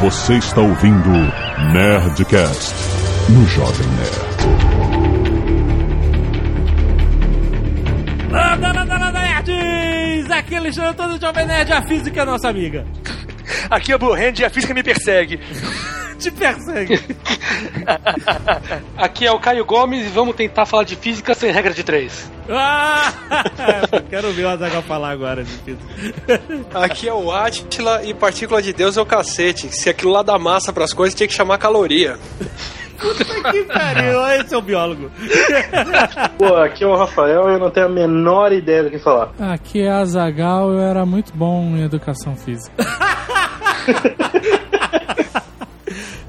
Você está ouvindo Nerdcast no Jovem Nerd. Landa, landa, landa, nerds! Aqui é Alexandre todo Jovem Nerd, a física é nossa amiga. Aqui é Blue Hand e a física me persegue. Te persegue. Aqui é o Caio Gomes e vamos tentar falar de física sem regra de três. Ah, quero ver o Azaghal falar agora de física. Aqui é o Atila e partícula de Deus é o cacete. Se aquilo lá dá massa pras coisas, tinha que chamar caloria. Puta que pariu, esse é o biólogo. Pô, aqui é o Rafael e eu não tenho a menor ideia do que falar. Aqui é a Zagal, eu era muito bom em educação física.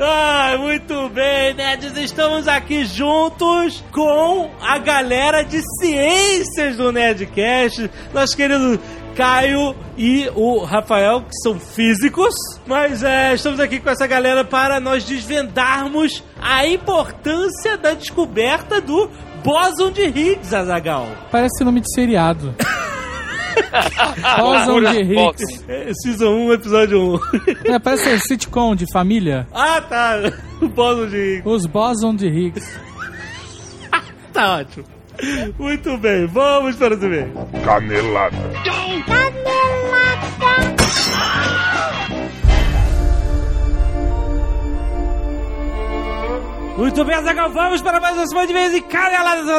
Ah, muito bem, nerds. Estamos aqui juntos com a galera de ciências do Nerdcast. Nosso querido Caio e o Rafael, que são físicos. Mas é, estamos aqui com essa galera para nós desvendarmos a importância da descoberta do bóson de Higgs, Azagal. Parece nome de seriado. Bóson de Higgs. É, Season 1, episódio 1. É, parece sitcom de família. ah, tá. O bóson de Higgs. Os Bóson de Higgs. Tá ótimo. Muito bem, vamos para o e Canelada. Muito bem, Azagal, vamos para mais uma semana de vez em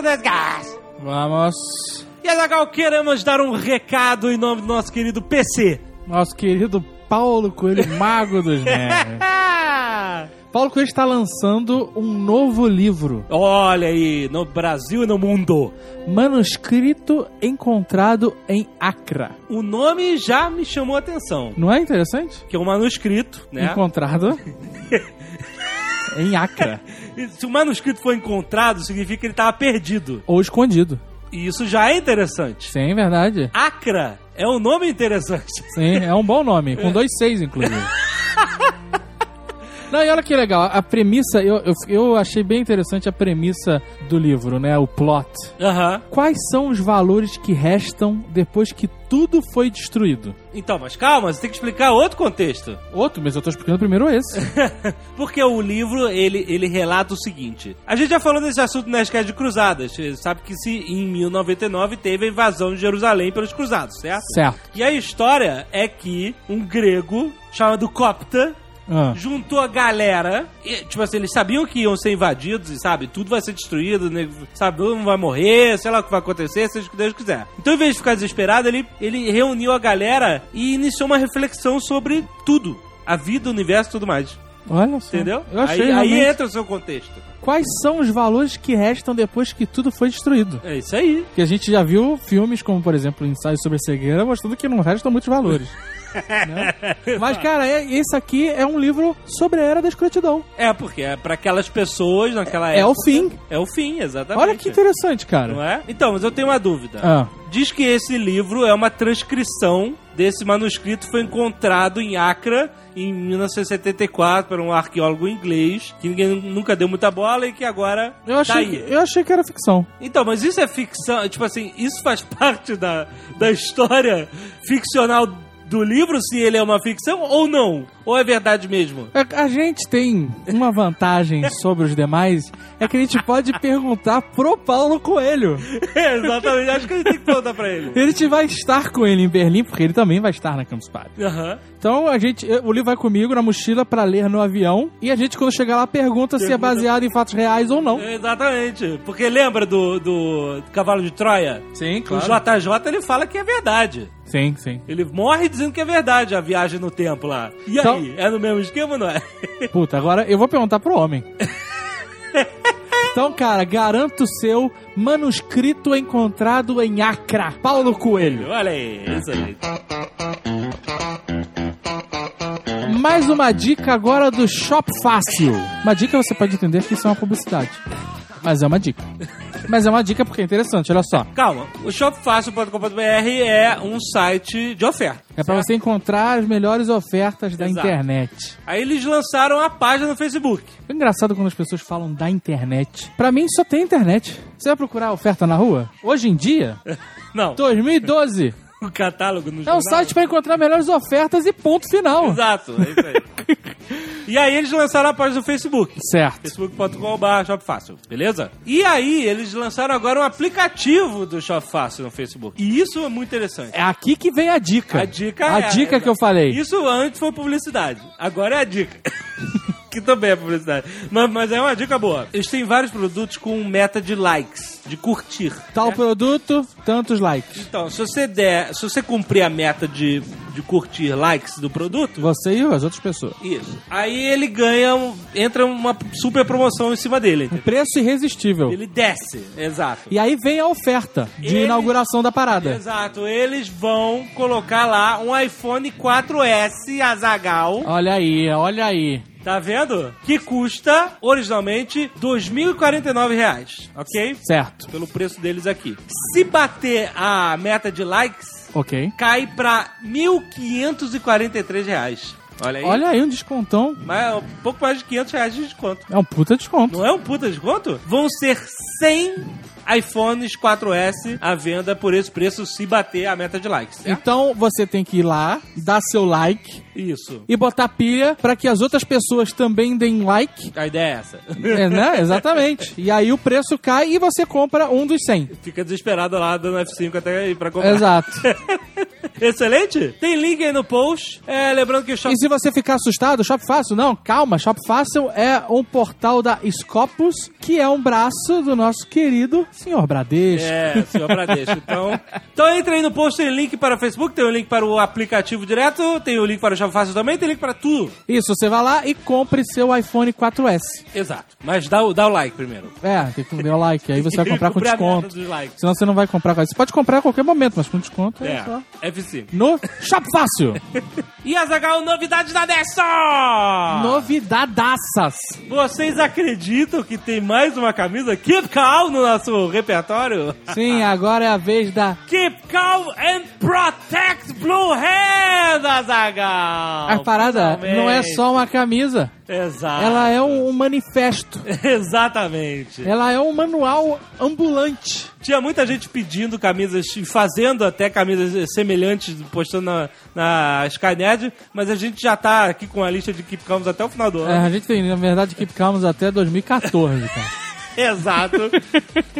Nerdcast. Vamos. E Azagal, queremos dar um recado em nome do nosso querido PC. Nosso querido Paulo Coelho, mago dos nerds. Paulo Coelho está lançando um novo livro, Olha aí, no Brasil e no mundo. manuscrito encontrado em Acra. O nome já me chamou a atenção. Não é interessante? Que é um manuscrito, né? Encontrado em Acra. Se o manuscrito for encontrado, significa que ele estava perdido. Ou escondido. E isso já é interessante. Sim, verdade. Acra é um nome interessante. Sim, é um bom nome, com dois seis, inclusive. Não, e olha que legal, a premissa, eu, eu, eu achei bem interessante a premissa do livro, né? O plot. Aham. Quais são os valores que restam depois que tudo foi destruído? Então, mas calma, você tem que explicar outro contexto. Outro, mas eu tô explicando primeiro esse. Porque o livro, ele, ele relata o seguinte. A gente já falou desse assunto na Nerdcast de Cruzadas. Você sabe que se em 1099 teve a invasão de Jerusalém pelos cruzados, certo? certo. E a história é que um grego chamado Copta Ah, juntou a galera. E, tipo assim, eles sabiam que iam ser invadidos e, sabe, tudo vai ser destruído, né, sabe, todo mundo vai morrer, sei lá o que vai acontecer, seja o que Deus quiser. Então, em vez de ficar desesperado, ele, ele reuniu a galera e iniciou uma reflexão sobre tudo. A vida, o universo e tudo mais. olha só. Entendeu? Eu achei aí, aí realmente- entra o seu contexto. Quais são os valores que restam depois que tudo foi destruído? É isso aí. Porque a gente já viu filmes como, por exemplo, Ensaio sobre a Cegueira, mostrando que não restam muitos valores. né? Mas, cara, é- esse aqui é um livro sobre a era da escrotidão. É, porque é pra aquelas pessoas naquela É época. o fim. É o fim, exatamente. Olha que interessante, cara. Não é? Então, mas eu tenho uma dúvida. Ah, Diz que esse livro é uma transcrição desse manuscrito que foi encontrado em Acre em 1974 por um arqueólogo inglês que ninguém nunca deu muita bola e que agora eu, tá achei, aí. eu achei que era ficção. Então, mas isso é ficção, tipo assim, isso faz parte da, da história ficcional do livro, se ele é uma ficção ou não? Ou é verdade mesmo? A, a gente tem uma vantagem sobre os demais, é que a gente pode perguntar pro Paulo Coelho. É, exatamente, acho que a gente tem que perguntar pra ele. A gente vai estar com ele em Berlim, porque ele também vai estar na Campus Party. Aham. Então a gente, o livro vai comigo na mochila pra ler no avião e a gente quando chegar lá pergunta, se é baseado em fatos reais ou não. Exatamente. Porque lembra do, do Cavalo de Troia? Sim, O JJ ele fala que é verdade. Sim, sim. Ele morre dizendo que é verdade a viagem no tempo lá. E Então- aí? É no mesmo esquema ou não é? Puta, agora eu vou perguntar pro homem. Então, cara, garanto o seu manuscrito encontrado em Acra. Paulo Coelho. Olha aí, excelente. Mais uma dica agora do Shop Fácil. Uma dica você pode entender que isso é uma publicidade. Mas é uma dica. Mas é uma dica porque é interessante, olha só. Calma, o shopfácil.com.br é um site de oferta. É pra você encontrar as melhores ofertas da Exato. internet. Aí eles lançaram a página no Facebook. É engraçado quando as pessoas falam da internet. Pra mim só tem internet. Você vai procurar oferta na rua? Hoje em dia, Não, 2012, o catálogo no é um jornal. site pra encontrar melhores ofertas e ponto final. Exato, é isso aí. E aí eles lançaram a página do Facebook. Certo. facebook.com.br shopfácil, beleza? E aí eles lançaram agora um aplicativo do Shopfácil no Facebook. E isso é muito interessante. É aqui que vem a dica. A dica A é... dica que eu falei. Isso antes foi publicidade. Agora é a dica. que também é publicidade. Mas, mas é uma dica boa. Eles têm vários produtos com meta de likes, de curtir. Tal né? produto, tantos likes. Então, se você der, se você cumprir a meta de, de curtir likes do produto, Você e as outras pessoas. isso. Aí ele ganha, um- entra uma super promoção em cima dele. entendeu? Preço irresistível. Ele desce, exato. E aí vem a oferta de Ele- inauguração da parada. Exato, eles vão colocar lá um iPhone 4S Azagal, Olha aí, olha aí. Tá vendo? Que custa originalmente 2.049 reais, ok? Certo. Pelo preço deles aqui. Se bater a meta de likes, Ok. cai pra 1.543 reais. Olha aí. Olha aí um descontão. Mas é um pouco mais de 500 reais de desconto. É um puta desconto. Não é um puta desconto? Vão ser 100 iPhones 4S à venda por esse preço se bater a meta de likes. certo? Então você tem que ir lá, dar seu like Isso. e botar pilha pra que as outras pessoas também deem like. A ideia é essa. É, né? Exatamente. E aí o preço cai e você compra um dos 100. Fica desesperado lá dando F5 até ir pra comprar. Exato. Excelente? Tem link aí no post. É, lembrando que o Shop... E se você ficar assustado, Shop Fácil, não, calma, Shop Fácil é um portal da Scopus, que é um braço do nosso querido senhor Bradesco. É, senhor Bradesco. Então, então entra aí no post, tem link para o Facebook, tem o link para o aplicativo direto, tem o link para o Shop Fácil também, tem link para tudo. Isso, você vai lá e compre seu iPhone 4S. Exato. Mas dá o, dá o like primeiro. É, tem que dar o like, aí você vai comprar com Cumprir a meta desconto. dos likes. Senão você não vai comprar com Você pode comprar a qualquer momento, mas com desconto é, É, só. F5. No Shop Fácil. E Azagal, novidades da Nessa! Novidadaças. Vocês acreditam que tem mais uma camisa Keep Calm no nosso repertório? Sim, agora é a vez da. Keep Calm and Protect Blue Hand, Azagal! A parada não é só uma camisa. Exato. Ela é um, manifesto. Exatamente. Ela é um manual ambulante. Tinha muita gente pedindo camisas, e fazendo até camisas semelhantes, postando na, na Skynet, mas a gente já tá aqui com a lista de Keep Calms até o final do É, ano. a gente tem, na verdade, Keep Calmos até 2014, cara. Exato.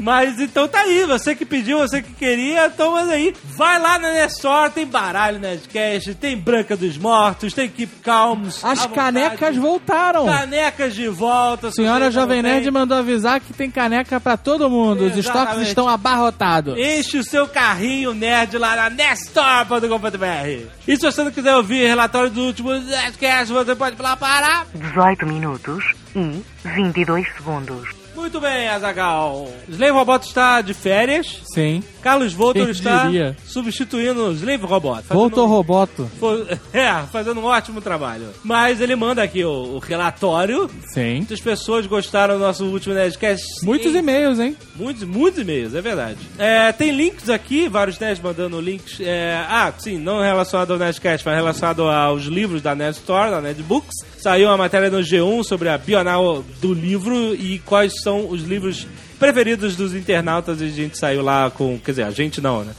mas então tá aí, você que pediu, você que queria, então mas aí, vai lá na Nestor, tem baralho Nerdcast, tem Branca dos Mortos, tem Keep Calms. As canecas voltaram. Canecas de volta. se Senhora Jovem Nerd tem. mandou avisar que tem caneca pra todo mundo. Os estoques Exatamente. estão abarrotados. Enche o seu carrinho nerd lá na Nestor.com.br. E se você não quiser ouvir relatório do último Nerdcast, você pode falar para... 18 minutos e 22 segundos. Muito bem, Azagal. Slave Robot está de férias. Sim. Carlos Voltor Quem está diria? substituindo o Slave Robot. Voltou um- Roboto. É, fazendo um ótimo trabalho. Mas ele manda aqui o, o relatório. Sim. Muitas pessoas gostaram do nosso último Nerdcast. Muitos Em- e-mails, hein? Muitos, muitos e-mails, é verdade. É, tem links aqui, vários nerds mandando links. é, ah, sim, não relacionado ao Nerdcast, mas relacionado aos livros da Nerd Store, da Nerd Books. Saiu uma matéria no G1 sobre a Bienal do livro e quais são os livros preferidos dos internautas. E a gente saiu lá com. Quer dizer, a gente não, né?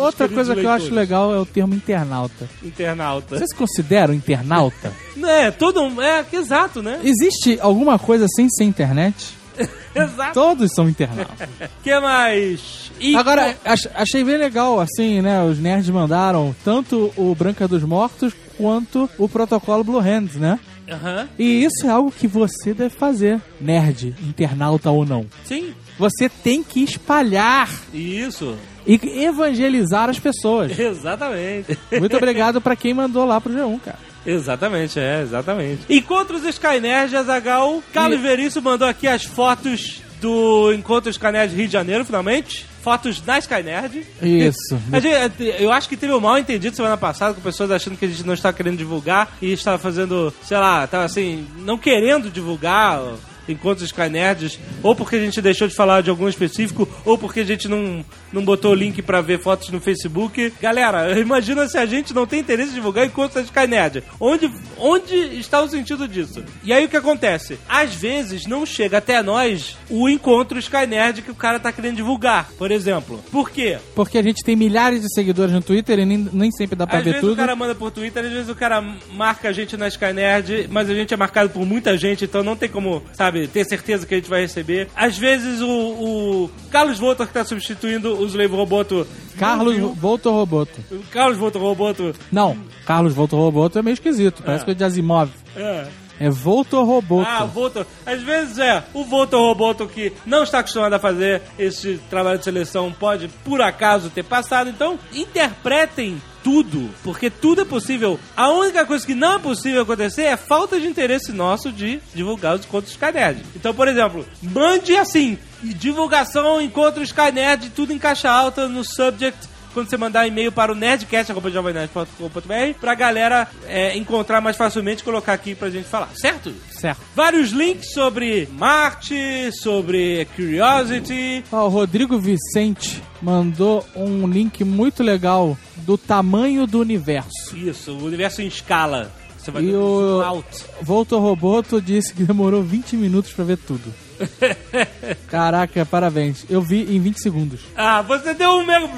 Outra coisa que eu acho legal é o termo internauta. Internauta. Você se considera um internauta? É, todo. É, exato, né? Existe alguma coisa sem ser internet? Exato. Todos são internautas. que mais? E Agora, ach- achei bem legal, assim, né? Os nerds mandaram tanto o Branca dos Mortos quanto o protocolo Blue Hands, né? Aham. E isso é algo que você deve fazer, nerd, internauta ou não. Sim, Você tem que espalhar isso. e evangelizar as pessoas. Exatamente. Muito obrigado pra quem mandou lá pro G1, cara. Exatamente, é, exatamente. Encontros Skynerd, Azagal. Carlos E- Veríssimo mandou aqui as fotos do Encontro Skynerd Rio de Janeiro, finalmente. Fotos da Skynerd. Isso. Gente- eu acho que teve um mal entendido semana passada com pessoas achando que a gente não estava querendo divulgar e estava fazendo, sei lá, estava assim, não querendo divulgar encontros Skynerds, ou porque a gente deixou de falar de algum específico, ou porque a gente não, não botou o link pra ver fotos no Facebook. Galera, imagina se a gente não tem interesse em divulgar encontros Skynerd. Onde, onde está o sentido disso? E aí o que acontece? Às vezes não chega até nós o encontro Skynerd que o cara tá querendo divulgar, por exemplo. Por quê? Porque a gente tem milhares de seguidores no Twitter e nem, nem sempre dá pra Às ver vezes tudo. o cara manda por Twitter, às vezes o cara marca a gente na Skynerd, mas a gente é marcado por muita gente, então não tem como, sabe, ter certeza que a gente vai receber. Às vezes o, o Carlos Voltor, que tá substituindo o Slave Roboto. Carlos. Voltor Roboto. Carlos Voltor Roboto. Não, Carlos Voltor Roboto é meio esquisito. Parece coisa de Asimov. É. É Voltor Roboto. Ah, Voltor. Às vezes é o Voltor Roboto que não está acostumado a fazer esse trabalho de seleção pode, por acaso, ter passado. Então, interpretem tudo, porque tudo é possível. A única coisa que não é possível acontecer é falta de interesse nosso de divulgar os encontros Skynerd. Então, por exemplo, mande assim, divulgação, encontro Skynerd, tudo em caixa alta no subject quando você mandar e-mail para o nerdcast.jovemnerd.com.br pra galera é, encontrar mais facilmente e colocar aqui pra gente falar, certo? Certo. Vários links sobre Marte, sobre Curiosity. Ó, o Rodrigo Vicente mandou um link muito legal do tamanho do universo. Isso, o universo em escala. Você vai E ver o-. Voltor Roboto disse que demorou 20 minutos pra ver tudo. Caraca, parabéns. Eu vi em 20 segundos. Ah, você deu um mega...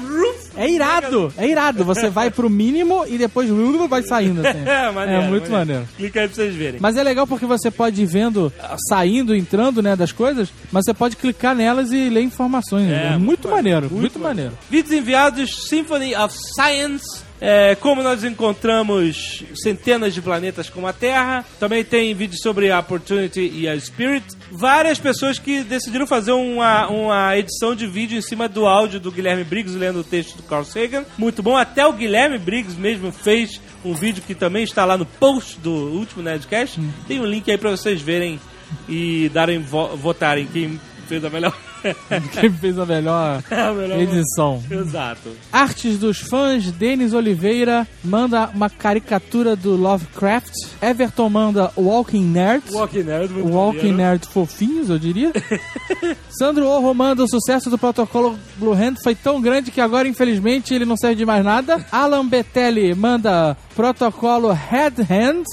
É irado, é irado. Você vai pro mínimo e depois vai saindo. Assim. É, maneiro, É muito maneiro. Clica aí pra vocês verem. Mas é legal porque você pode ir vendo, saindo, entrando, né, das coisas, mas você pode clicar nelas e ler informações. É, muito, muito maneiro, maneiro, muito, maneiro. Vídeos enviados Symphony of Science. É, como nós encontramos centenas de planetas como a Terra. Também tem vídeos sobre a Opportunity e a Spirit. Várias pessoas que decidiram fazer uma, uma edição de vídeo em cima do áudio do Guilherme Briggs lendo o texto do Carl Sagan. Muito bom. Até o Guilherme Briggs mesmo fez um vídeo que também está lá no post do último Nerdcast. Tem um link aí pra vocês verem e darem vo votarem quem fez a melhor, Quem fez a melhor a melhor edição. Exato. Artes dos fãs, Denis Oliveira manda uma caricatura do Lovecraft. Everton manda Walking Nerd. Walking Nerd, muito Walking maneiro. Nerd fofinhos, eu diria. Sandro Orro manda o sucesso do protocolo Blue Hand foi tão grande que agora, infelizmente, ele não serve de mais nada. Alan Betelli manda protocolo Head Hand.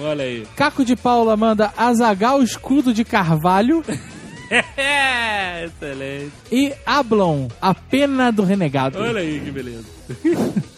Olha aí. Caco de Paula manda Azagal Escudo de Carvalho. Excelente. E Ablon, a pena do renegado. Olha aí que beleza.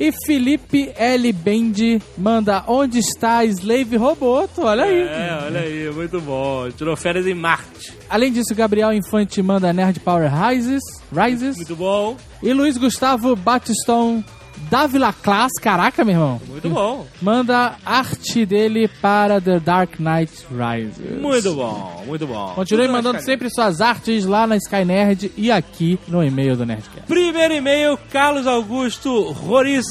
E Felipe L. Bendi manda Onde está Slave Roboto? Olha aí. É, olha aí, muito bom. Tirou férias em Marte. Além disso, Gabriel Infante manda Nerd Power Rises. Rises. Muito bom, E Luiz Gustavo Batistão Davila Class, caraca, meu irmão. muito bom. Manda arte dele para The Dark Knight Rises. Muito bom, muito bom. Continue Tudo mandando sempre suas artes lá na Skynerd e aqui no e-mail do Nerdcast. Primeiro e-mail, Carlos Augusto Roriz,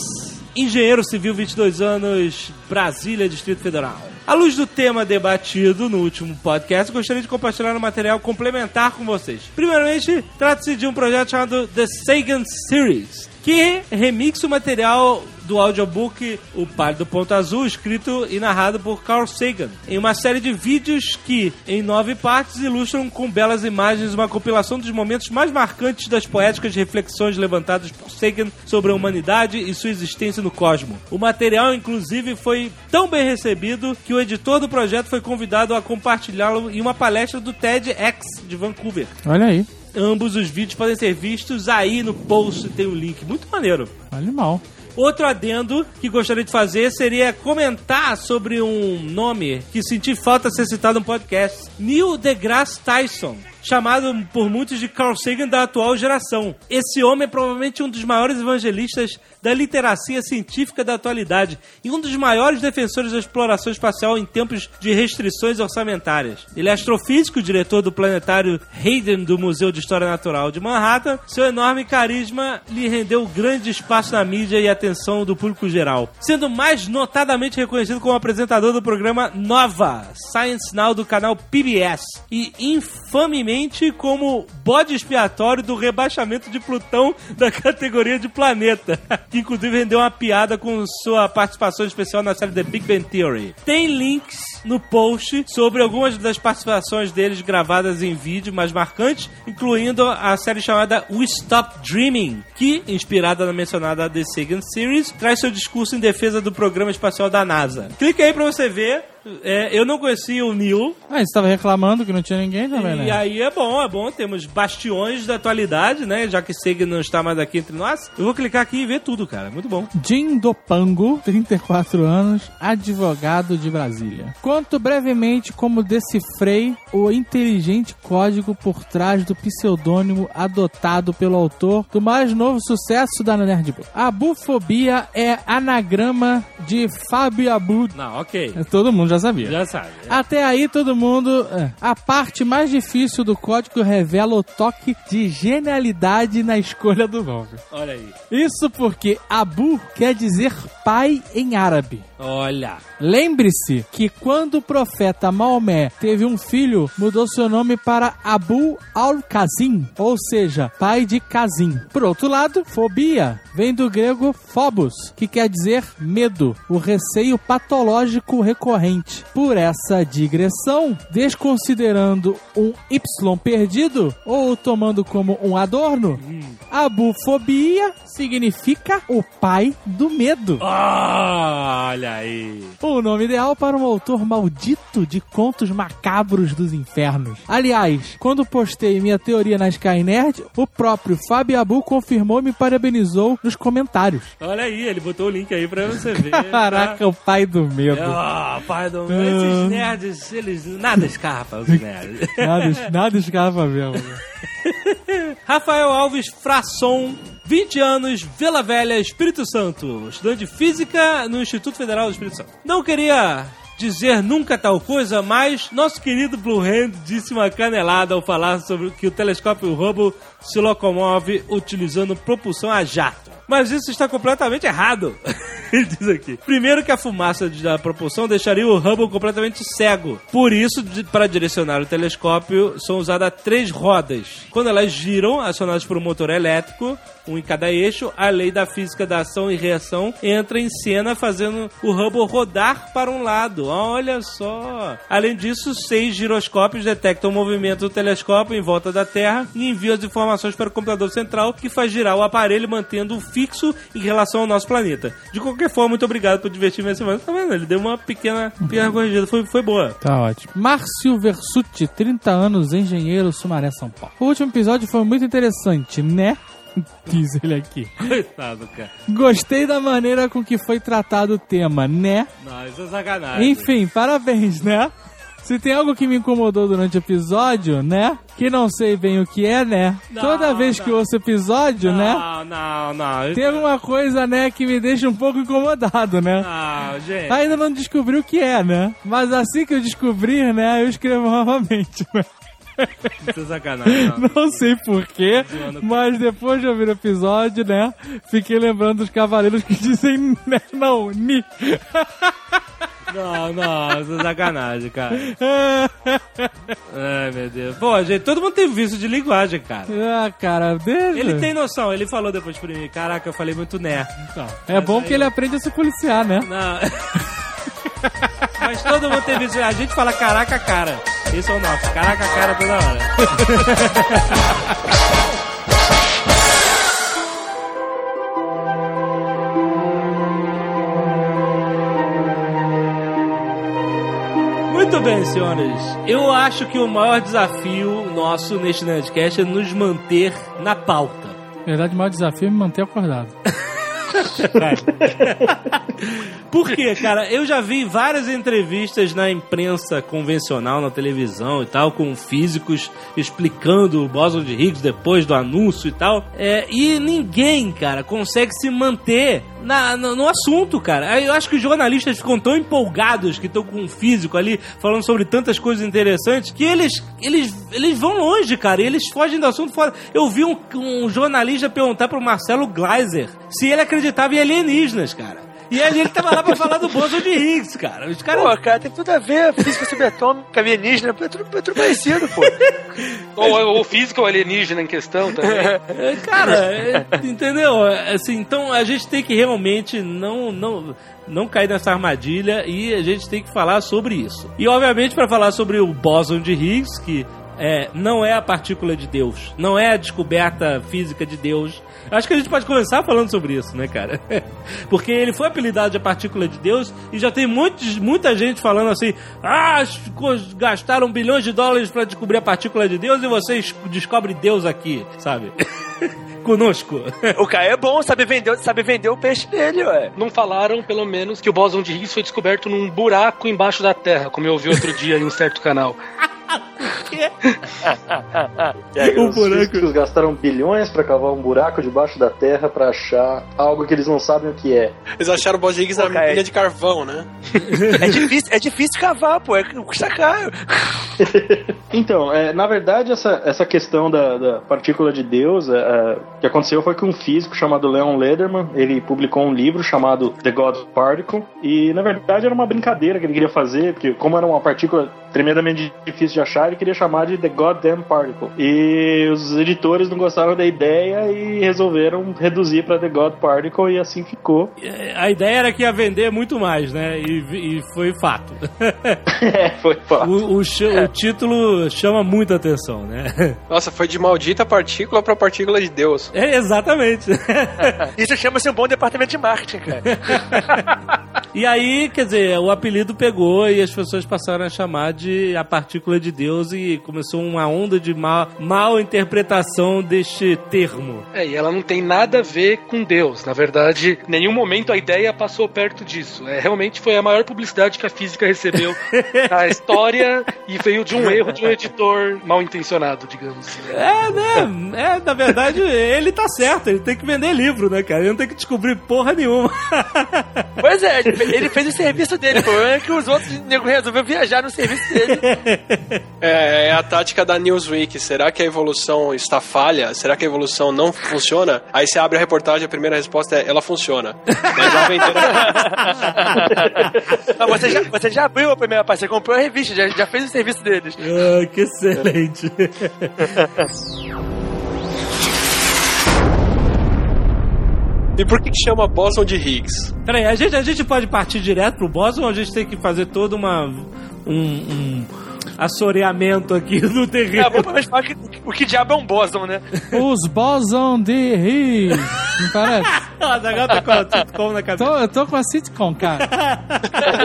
engenheiro civil, 22 anos, Brasília, Distrito Federal. À luz do tema debatido no último podcast, gostaria de compartilhar um material complementar com vocês. Primeiramente, trata-se de um projeto chamado The Sagan Series, que remixa o material do audiobook O Pálido Ponto Azul, escrito e narrado por Carl Sagan, em uma série de vídeos que, em nove partes, ilustram com belas imagens uma compilação dos momentos mais marcantes das poéticas reflexões levantadas por Sagan sobre a humanidade e sua existência no cosmos. O material, inclusive, foi tão bem recebido que o editor do projeto foi convidado a compartilhá-lo em uma palestra do TEDx de Vancouver. Olha aí, Ambos os vídeos podem ser vistos aí no post, tem o link. Muito maneiro. animal. Outro adendo que gostaria de fazer seria comentar sobre um nome que senti falta de ser citado no podcast. Neil deGrasse Tyson. Chamado por muitos de Carl Sagan da atual geração. Esse homem é provavelmente um dos maiores evangelistas da literacia científica da atualidade e um dos maiores defensores da exploração espacial em tempos de restrições orçamentárias. Ele é astrofísico, diretor do planetário Hayden do Museu de História Natural de Manhattan. Seu enorme carisma lhe rendeu grande espaço na mídia e atenção do público geral, sendo mais notadamente reconhecido como apresentador do programa Nova, Science Now do canal PBS, e infamemente como bode expiatório do rebaixamento de Plutão da categoria de planeta, que inclusive rendeu uma piada com sua participação especial na série The Big Bang Theory. Tem links no post sobre algumas das participações deles gravadas em vídeo mais marcantes, incluindo a série chamada We Stop Dreaming, que, inspirada na mencionada The Sagan Series, traz seu discurso em defesa do programa espacial da NASA. Clique aí pra você ver. É, eu não conhecia o Neil, Ah, você tava reclamando que não tinha ninguém também, e né? aí é bom, é bom. Temos bastiões da atualidade, né? Já que Sagan não está mais aqui entre nós. Eu vou clicar aqui e ver tudo, cara. Muito bom. Jim Dopango, 34 anos, advogado de Brasília. Conto brevemente como decifrei o inteligente código por trás do pseudônimo adotado pelo autor do mais novo sucesso da Nerdbook. A bufobia é anagrama de Fábio Abu. Não, ok. Todo mundo já sabia. Já sabe. Até aí todo mundo. é. A parte mais difícil do código revela o toque de genialidade na escolha do nome. Olha aí. Isso porque Abu quer dizer pai em árabe. Olha. Lembre-se que quando o profeta Maomé teve um filho, mudou seu nome para Abu al-Kazim, ou seja, pai de Kazim. Por outro lado, fobia vem do grego phobos, que quer dizer medo, o receio patológico recorrente. Por essa digressão, desconsiderando um Y perdido ou tomando como um adorno, abufobia significa o pai do medo. Olha aí. O nome ideal para um autor maldito de contos macabros dos infernos. Aliás, quando postei minha teoria na Sky Nerd, o próprio Fábio Abu confirmou e me parabenizou nos comentários. Olha aí, ele botou o link aí pra você ver. Caraca, o pai do medo. Ah, pai do... Esses nerds, eles... Nada escapa, os nerds. Nada, nada escapa mesmo. Rafael Alves Frasson, 20 anos, Vila Velha, Espírito Santo. Estudante de Física no Instituto Federal do Espírito Santo. Não queria dizer nunca tal coisa, mas nosso querido Blue Hand disse uma canelada ao falar sobre que o telescópio Hubble se locomove utilizando propulsão a jato. Mas isso está completamente errado. Ele diz aqui. Primeiro que a fumaça da propulsão deixaria o Hubble completamente cego. Por isso, para direcionar o telescópio, são usadas três rodas. Quando elas giram, acionadas por um motor elétrico, um em cada eixo, a lei da física da ação e reação entra em cena, fazendo o Hubble rodar para um lado. Olha só! Além disso, seis giroscópios detectam o movimento do telescópio em volta da Terra e enviam as informações para o computador central, que faz girar o aparelho, mantendo-o fixo em relação ao nosso planeta. De qualquer forma, muito obrigado por divertir minha semana. Tá vendo? Ele deu uma pequena, pequena corrigida. Foi, foi boa. Tá ótimo. Márcio Versuti, 30 anos, engenheiro, Sumaré, São Paulo. O último episódio foi muito interessante, né? Diz ele aqui. Coitado, cara. Gostei da maneira com que foi tratado o tema, né? Não, isso é sacanagem. Enfim, parabéns, né? Se tem algo que me incomodou durante o episódio, né? Que não sei bem o que é, né? Não, Toda vez não. que eu ouço episódio, né? Não, não, não. Tem alguma coisa, né, que me deixa um pouco incomodado, né? Não, gente. Ainda não descobri o que é, né? Mas assim que eu descobrir, né, eu escrevo novamente, né? Isso é sacanagem. Não. Não sei porquê, mas depois de ouvir o episódio, né, fiquei lembrando dos cavaleiros que dizem né, não, ni. Não, não, isso é sacanagem, cara. Ai, meu Deus. Pô, gente, todo mundo tem vício de linguagem, cara. ah, cara, deixa. Ele tem noção, ele falou depois pra mim, caraca, eu falei muito né. É bom aí- que ele aprende a se policiar, né? Não. Mas todo mundo tem vício. A gente fala caraca, cara. Esse é o nosso. Caraca, cara toda hora. Muito bem, senhores. Eu acho que o maior desafio nosso neste Nerdcast é nos manter na pauta. Na verdade, o maior desafio é me manter acordado. Por quê, cara? Eu já vi várias entrevistas na imprensa convencional, na televisão e tal, com físicos explicando o bóson de Higgs depois do anúncio e tal. É, e ninguém, cara, consegue se manter na, no, no assunto, cara. Eu acho que os jornalistas ficam tão empolgados que estão com um físico ali falando sobre tantas coisas interessantes que eles, eles, eles vão longe, cara. Eles fogem do assunto fora. Eu vi um, um jornalista perguntar pro Marcelo Gleiser se ele acreditava em alienígenas, cara. E a gente tava lá pra falar do boson de Higgs, cara. Os caras. Pô, cara, tem tudo a ver. Física subatômica, alienígena, é tudo, é tudo parecido, pô. Ou o físico ou alienígena em questão também. É, Cara, é, entendeu? É, Assim, então a gente tem que realmente não, não, não cair nessa armadilha e a gente tem que falar sobre isso. E obviamente para falar sobre o bóson de Higgs, que é, não é a partícula de Deus, não é a descoberta física de Deus. Acho que a gente pode começar falando sobre isso, né, cara? Porque ele foi apelidado de partícula de Deus e já tem muitos, muita gente falando assim: ah, gastaram bilhões de dólares para descobrir a partícula de Deus e vocês descobrem Deus aqui, sabe? Conosco. O cara é bom, sabe vender, sabe vender o peixe dele, ué. Não falaram, pelo menos, que o bóson de Higgs foi descoberto num buraco embaixo da Terra, como eu ouvi outro dia em um certo canal. Os físicos gastaram bilhões pra cavar um buraco debaixo da terra pra achar algo que eles não sabem o que é. Eles acharam o Boss Higgs na é- de carvão, né? É difícil, é difícil cavar, pô. É, custa caro. Então, é, na verdade, essa, essa questão da, da partícula de Deus, é, é, o que aconteceu foi que um físico chamado Leon Lederman, ele publicou um livro chamado The God Particle, e na verdade era uma brincadeira que ele queria fazer, porque como era uma partícula tremendamente difícil de achar, ele queria chamar de The Goddamn Particle. E os editores não gostaram da ideia e resolveram reduzir para The God Particle, e assim ficou. A ideia era que ia vender muito mais, né? E, e foi fato. é, foi fácil. O, o o título chama muita atenção, né? Nossa, foi de maldita partícula pra partícula de Deus. É, exatamente. Isso chama-se um bom departamento de marketing, cara. E aí, quer dizer, o apelido pegou e as pessoas passaram a chamar de a partícula de Deus e começou uma onda de mal, mal interpretação deste termo. É, e ela não tem nada a ver com Deus. Na verdade, em nenhum momento a ideia passou perto disso. É, realmente foi a maior publicidade que a física recebeu na história e veio de um erro de um editor mal intencionado, digamos. assim. É, né? É, na verdade, ele tá certo, ele tem que vender livro, né, cara? Ele não tem que descobrir porra nenhuma. Pois é, ele fe- ele fez o serviço dele. O problema é que os outros nego resolveram viajar no serviço dele. É, é a tática da Newsweek. Será que a evolução está falha? Será que a evolução não funciona? Aí você abre a reportagem, a primeira resposta é: ela funciona. Mas. Mas você já, você já abriu a primeira parte, você comprou a revista, já, já fez o serviço deles. Ah, que excelente. E por que, que chama Boson de Higgs? Peraí, a gente, a gente pode partir direto pro boss ou a gente tem que fazer todo uma, um, um assoreamento aqui do terreno? É, vamos pelo menos falar que, o que diabo é um bóson, né? Os Boson de Higgs. Não parece? Ah, o Zagal tá com a sitcom na cabeça. Tô, eu tô com a sitcom, cara.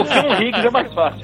O John Higgs é mais fácil.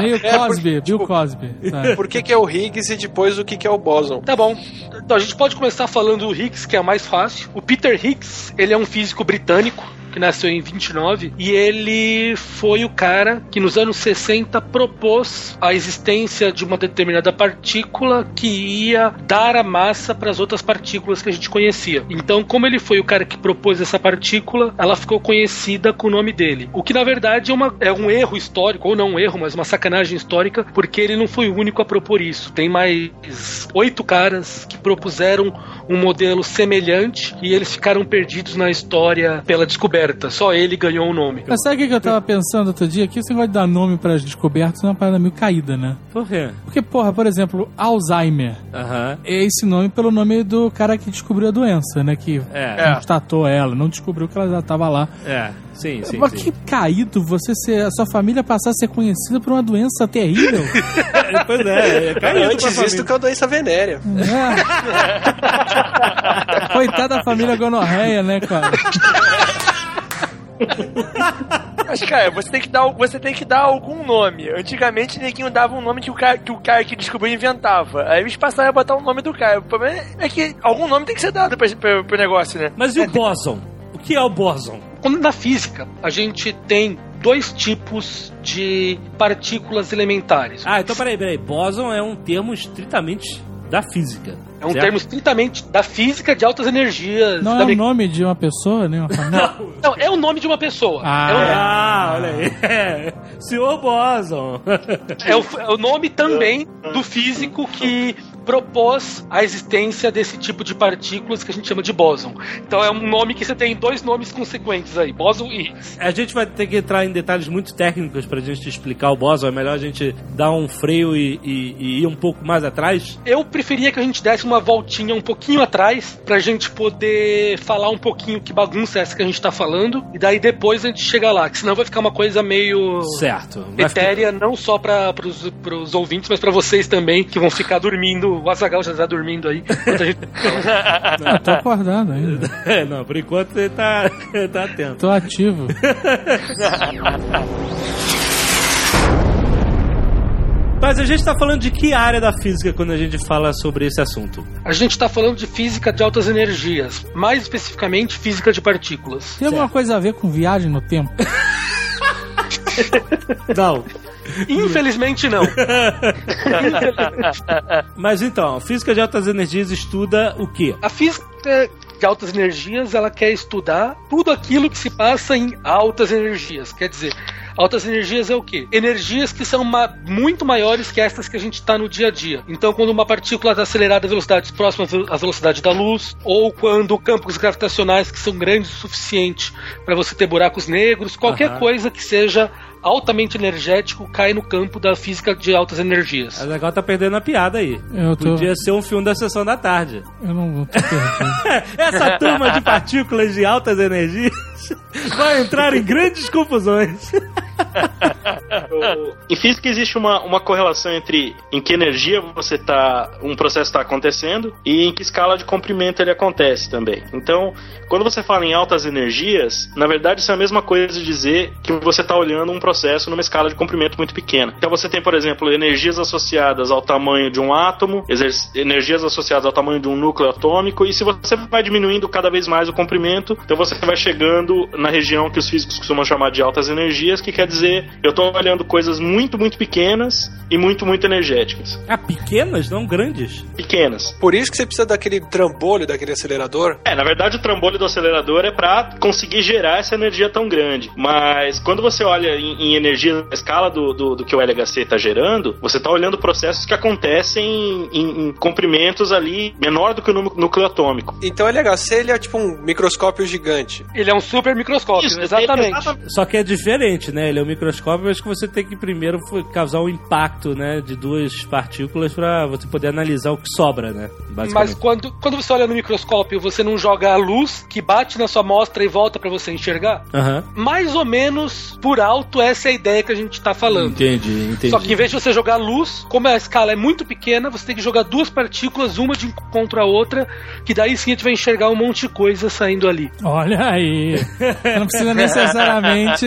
Meio É, Cosby, Bill Cosby. sabe? Por que, que é o Higgs e depois o que, que é o Boson? Tá bom. Então a gente pode começar falando do Higgs, que é mais fácil. O Peter Higgs, ele é um físico britânico que nasceu em 29 e ele foi o cara que nos anos 60 propôs a existência de uma determinada partícula que ia dar a massa para as outras partículas que a gente conhecia. Então, como ele foi o cara que propôs essa partícula, ela ficou conhecida com o nome dele. O que na verdade é, uma- é um erro histórico, ou não um erro, mas uma sacanagem histórica, porque ele não foi o único a propor isso. Tem mais oito caras que propuseram um modelo semelhante e eles ficaram perdidos na história pela descoberta. Só ele ganhou o nome. Mas sabe o que eu tava pensando outro dia? Que esse negócio de dar nome para as descobertas é uma parada meio caída, né? Por quê? Porque, porra, por exemplo, Alzheimer. Aham. É esse nome pelo nome do cara que descobriu a doença, né? Que É. constatou ela, não descobriu que ela já tava lá. É, sim, sim. Mas sim. que caído você ser, a sua família passar a ser conhecida por uma doença terrível. É, pois é, é caído pra Antes isso família. que é uma doença venérea. É. Coitada da família gonorreia, né, cara? Mas, cara, você tem que dar, você tem que dar algum nome. Antigamente, ninguém dava um nome que o cara que, o cara que descobriu inventava. Aí eles passaram a botar o nome do cara. O problema é que algum nome tem que ser dado pra, pra, pro negócio, né? Mas e o bóson? O que é o bóson? Quando na física a gente tem dois tipos de partículas elementares. Ah, então peraí, peraí. Bóson é um termo estritamente da física. É um certo? termo estritamente da física de altas energias. Não da é o me- nome de uma pessoa, nem uma família. Não, é o nome de uma pessoa. Ah. É o- Ah, olha aí. É. Senhor Bóson. É o, é o nome também do físico que propôs a existência desse tipo de partículas que a gente chama de bóson. Então é um nome que você tem dois nomes consequentes aí, bóson e Higgs. A gente vai ter que entrar em detalhes muito técnicos pra gente explicar o Boson. É melhor a gente dar um freio e, e- e ir um pouco mais atrás. Eu preferia que a gente desse uma voltinha um pouquinho atrás pra gente poder falar um pouquinho que bagunça é essa que a gente tá falando e daí depois a gente chega lá, que senão vai ficar uma coisa meio Certo. Vai ficar- etérea, não só para os ouvintes, mas pra vocês também, que vão ficar dormindo. O Azagal já tá dormindo aí. gente- tô acordando ainda. É, não, por enquanto ele tá, ele tá atento. Tô ativo. Mas a gente tá falando de que área da física quando a gente fala sobre esse assunto? A gente tá falando de física de altas energias, mais especificamente física de partículas. Tem alguma coisa a ver com viagem no tempo? Não. Infelizmente não. Mas então, física de altas energias estuda o quê? A física de altas energias, ela quer estudar tudo aquilo que se passa em altas energias. Quer dizer, altas energias é o quê? Energias que são ma- muito maiores que estas que a gente está no dia a dia. Então, quando uma partícula está acelerada a velocidades próximas à velocidade da luz, ou quando campos gravitacionais que são grandes o suficiente para você ter buracos negros, qualquer coisa que seja altamente energético cai no campo da física de altas energias. A legal tá perdendo a piada aí. Eu tô. Podia ser um filme da sessão da tarde. Eu não perdido. Essa turma de partículas de altas energias vai entrar em grandes confusões. Em física existe uma, uma correlação entre em que energia você tá, um processo está acontecendo e em que escala de comprimento ele acontece também. Então, quando você fala em altas energias, na verdade isso é a mesma coisa de dizer que você está olhando um processo numa escala de comprimento muito pequena. Então você tem, por exemplo, energias associadas ao tamanho de um átomo, energias associadas ao tamanho de um núcleo atômico, e se você vai diminuindo cada vez mais o comprimento, então você vai chegando na região que os físicos costumam chamar de altas energias, que quer dizer eu estou olhando coisas muito, muito pequenas e muito, muito energéticas. Ah, pequenas, não grandes. Pequenas. Por isso que você precisa daquele trambolho, daquele acelerador. É, na verdade o trambolho do acelerador é para conseguir gerar essa energia tão grande. Mas quando você olha em, em energia na escala do, do, do que o LHC está gerando, você está olhando processos que acontecem em, em comprimentos ali menor do que o nú- núcleo atômico. Então é legal. Se ele é tipo um microscópio gigante. Ele é um super microscópio, Isso, exatamente. exatamente. Só que é diferente, né? Ele é um microscópio, mas que você tem que primeiro causar um impacto, né? De duas partículas pra você poder analisar o que sobra, né? Mas Basicamente. quando, quando você olha no microscópio, você não joga a luz que bate na sua amostra e volta pra você enxergar? Aham. Mais ou menos por alto, essa é a ideia que a gente tá falando. Entendi, entendi. Só que em vez de você jogar luz, como a escala é muito pequena, você tem que jogar duas partículas, uma de contra a outra, que daí sim a gente vai enxergar um monte de coisa saindo ali. Olha aí. Não precisa necessariamente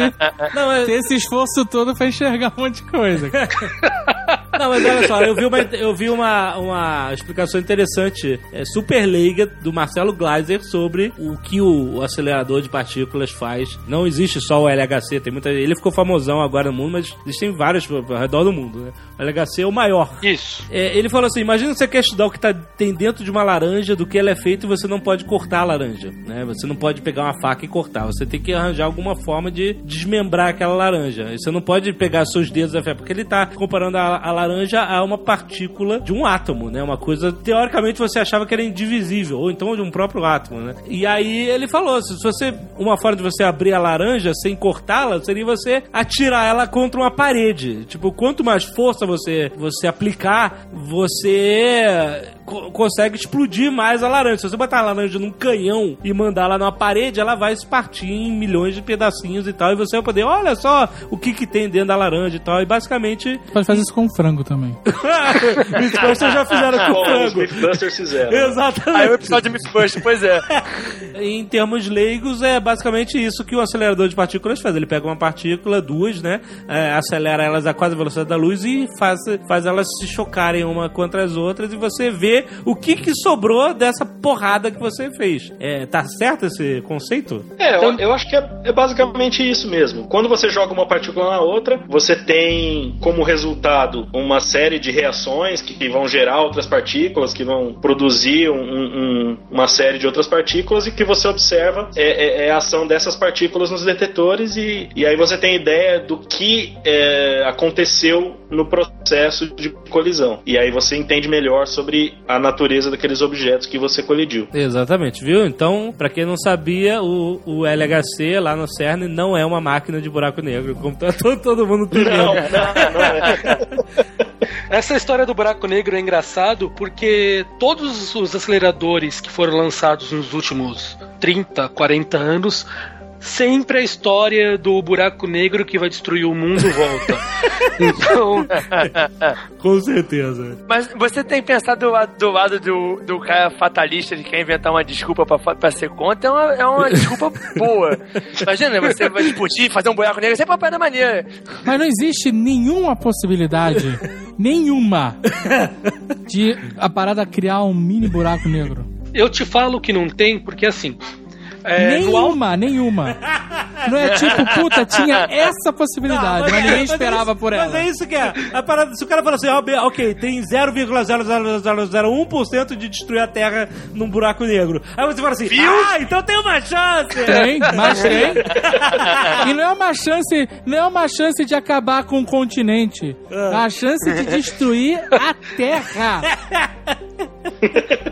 Não, é- ter esse esforço todo pra enxergar um monte de coisa. Não, mas olha só, eu vi uma, eu vi uma, uma explicação interessante, é, super leiga, do Marcelo Gleiser sobre o que o acelerador de partículas faz. Não existe só o LHC, tem muita. Ele ficou famosão agora no mundo, mas existem vários ao redor do mundo, né? O LHC é o maior. Isso. É, ele falou assim: imagina você quer estudar o que tá, tem dentro de uma laranja, do que ela é feita e você não pode cortar a laranja. Né? Você não pode pegar uma faca e cortar. Você tem que arranjar alguma forma de desmembrar aquela laranja. E Você não pode pegar seus dedos porque ele tá comparando a, a laranja a uma partícula de um átomo, né? Uma coisa, teoricamente, você achava que era indivisível, ou então de um próprio átomo, né? E aí ele falou: se você. Uma forma de você abrir a laranja sem cortá-la seria você atirar ela contra uma parede. Tipo, quanto mais força você, você aplicar, você co- consegue explodir mais a laranja. Se você botar a laranja num canhão e mandar ela numa parede, ela vai se partir em milhões de pedacinhos e tal. E você vai poder, olha só o que, que tem dentro da laranja e tal. E basicamente, Pode fazer isso com frango também. Mythbusters já fizeram com Bom, os frango. Mythbusters fizeram. Aí o Exatamente. episódio de Mythbusters, pois é. Em termos leigos, é basicamente isso que o acelerador de partículas faz. Ele pega uma partícula, duas, né? é, acelera elas a quase a velocidade da luz e faz, faz elas se chocarem uma contra as outras e você vê o que, que sobrou dessa porrada que você fez. É, tá certo esse conceito? É, eu, eu acho que é, é basicamente isso mesmo. Quando você joga uma partícula na outra, você tem como resultado uma série de reações que, que vão gerar outras partículas, que vão produzir um- um- uma série de outras partículas e que você observa é, é- é a ação dessas partículas nos detetores e, e aí você tem ideia do que é, aconteceu no processo de colisão. E aí você entende melhor sobre a natureza daqueles objetos que você colidiu. Exatamente, viu? Então, pra quem não sabia, o, o LHC lá no CERN não é uma máquina de buraco negro, como tá todo, todo mundo temendo. Não, não, não é. Essa história do buraco negro é engraçado porque todos os aceleradores que foram lançados nos últimos 30, 40 anos sempre a história do buraco negro que vai destruir o mundo volta. então, Com certeza. Mas você tem pensado do lado do, lado do, do cara fatalista de quer inventar uma desculpa pra, pra ser contra, é uma, é uma desculpa boa. Imagina, você vai discutir, fazer um buraco negro, sempre é uma parada maneira. Mas não existe nenhuma possibilidade, nenhuma, de a parada criar um mini buraco negro. eu te falo que não tem porque assim. É, nenhuma, nenhuma. Não é tipo, puta, tinha essa possibilidade, Não, mas, ninguém é- esperava é isso, por ela. Mas é isso que é. A parada, se o cara fala assim, ó, bem, ok, tem 0,0001% de destruir a Terra num buraco negro. Aí você fala assim, ah, então tem uma chance! Tem, mas tem. E não é uma chance, não é uma chance de acabar com o continente. É a chance de destruir a Terra.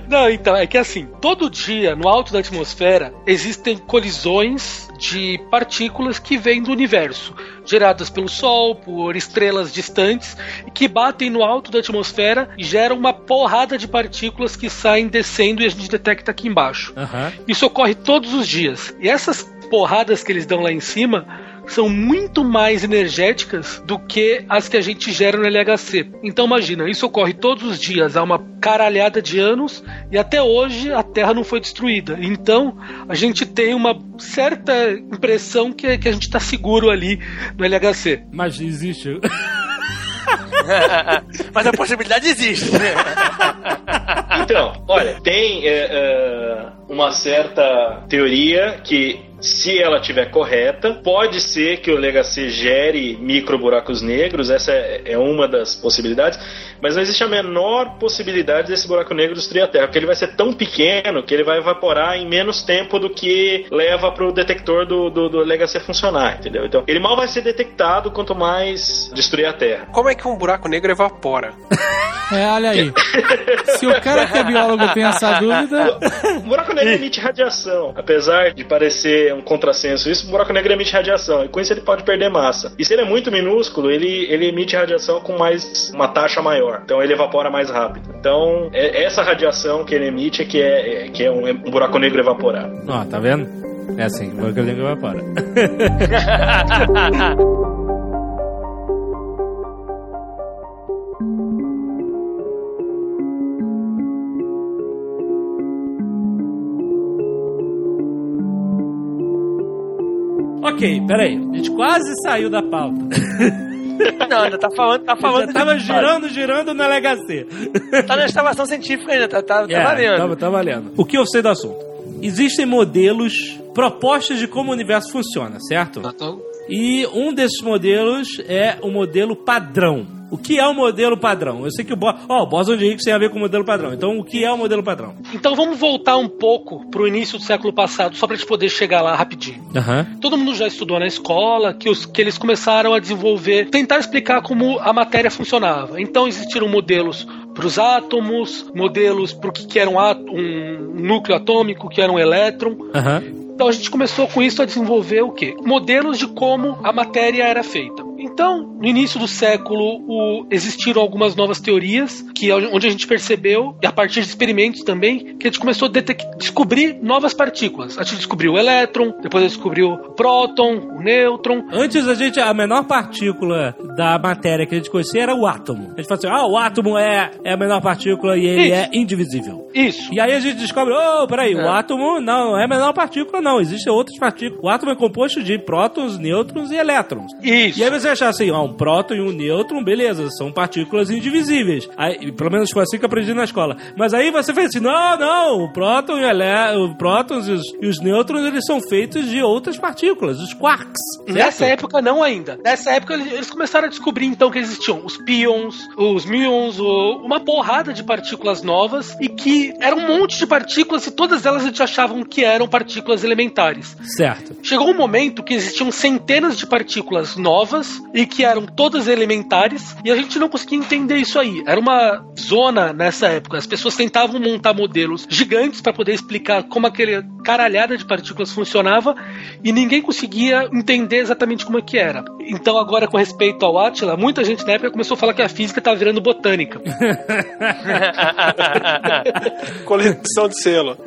Não, então, é que assim, todo dia no alto da atmosfera existem colisões de partículas que vêm do universo, geradas pelo Sol, por estrelas distantes, e que batem no alto da atmosfera e geram uma porrada de partículas que saem descendo e a gente detecta aqui embaixo. Aham. Isso ocorre todos os dias. E essas porradas que eles dão lá em cima são muito mais energéticas do que as que a gente gera no LHC. Então imagina, isso ocorre todos os dias há uma caralhada de anos e até hoje a Terra não foi destruída. Então a gente tem uma certa impressão que, que a gente está seguro ali no LHC. Mas existe. Mas a possibilidade existe. né? Então, olha, tem é, é, uma certa teoria que se ela estiver correta, pode ser que o LHC gere micro buracos negros, essa é, é uma das possibilidades, mas não existe a menor possibilidade desse buraco negro destruir a Terra, porque ele vai ser tão pequeno que ele vai evaporar em menos tempo do que leva para o detector do, do, do LHC funcionar, entendeu? Então, ele mal vai ser detectado quanto mais destruir a Terra. Como é que um buraco negro evapora? É, olha aí. Se o cara que é biólogo tem essa dúvida, O buraco negro emite radiação. Apesar de parecer um contrassenso isso, o buraco negro emite radiação. E com isso ele pode perder massa. E se ele é muito minúsculo, ele, ele emite radiação com mais uma taxa maior. Então ele evapora mais rápido. Então, é essa radiação que ele emite é que é, é- que é um, um buraco negro evaporar. Ó, tá vendo? É assim, o buraco negro evapora. Ok, peraí. A gente quase saiu da pauta. Não, ainda tá falando, tá falando. Já tava girando, girando no LHC. Tá na instalação científica ainda, tá, tá, tá É, valendo. Tá, tá valendo. O que eu sei do assunto? Existem modelos, propostas de como o universo funciona, certo? E um desses modelos é o modelo padrão. O que é o modelo padrão? Eu sei que o, Bo oh, o Boson de Higgs tem a ver com o modelo padrão. Então, o que é o modelo padrão? Então vamos voltar um pouco pro início do século passado, só pra gente poder chegar lá rapidinho. Aham. Todo mundo já estudou na escola que, os, que eles começaram a desenvolver, tentar explicar como a matéria funcionava. Então existiram modelos para os átomos, modelos para o que, era um, um núcleo atômico, que era um elétron. Aham. Então a gente começou com isso a desenvolver o quê? Modelos de como a matéria era feita. Então, no início do século, o- existiram algumas novas teorias, que é onde a gente percebeu, e a partir de experimentos também, que a gente começou a descobrir novas partículas. A gente descobriu o elétron, depois a gente descobriu o próton, o nêutron. Antes a gente, a menor partícula da matéria que a gente conhecia era o átomo. A gente fala assim, ah, o átomo é, é a menor partícula e ele Isso. é indivisível. Isso. E aí a gente descobre, oh, peraí, o átomo não é a menor partícula, não. Existem outras partículas. O átomo é composto de prótons, nêutrons e elétrons. Isso. E aí você acha, assim, ó, um próton e um nêutron, beleza, são partículas indivisíveis. Aí, pelo menos foi assim que eu aprendi na escola. Mas aí você fez assim, não, não, o próton e o, o prótons e os, e os nêutrons, eles são feitos de outras partículas, os quarks. Nessa época, não ainda. Nessa época, eles começaram a descobrir, então, que existiam os pions, os muons, uma porrada de partículas novas e que era um monte de partículas e todas elas a gente achavam que eram partículas elementares. Certo. Chegou um momento que existiam centenas de partículas novas e que eram todas elementares e a gente não conseguia entender isso aí. Era uma zona nessa época. As pessoas tentavam montar modelos gigantes para poder explicar como aquele caralhada de partículas funcionava e ninguém conseguia entender exatamente como é que era. Então agora com respeito ao Atila, muita gente na época começou a falar que a física estava virando botânica. Coleção de selo.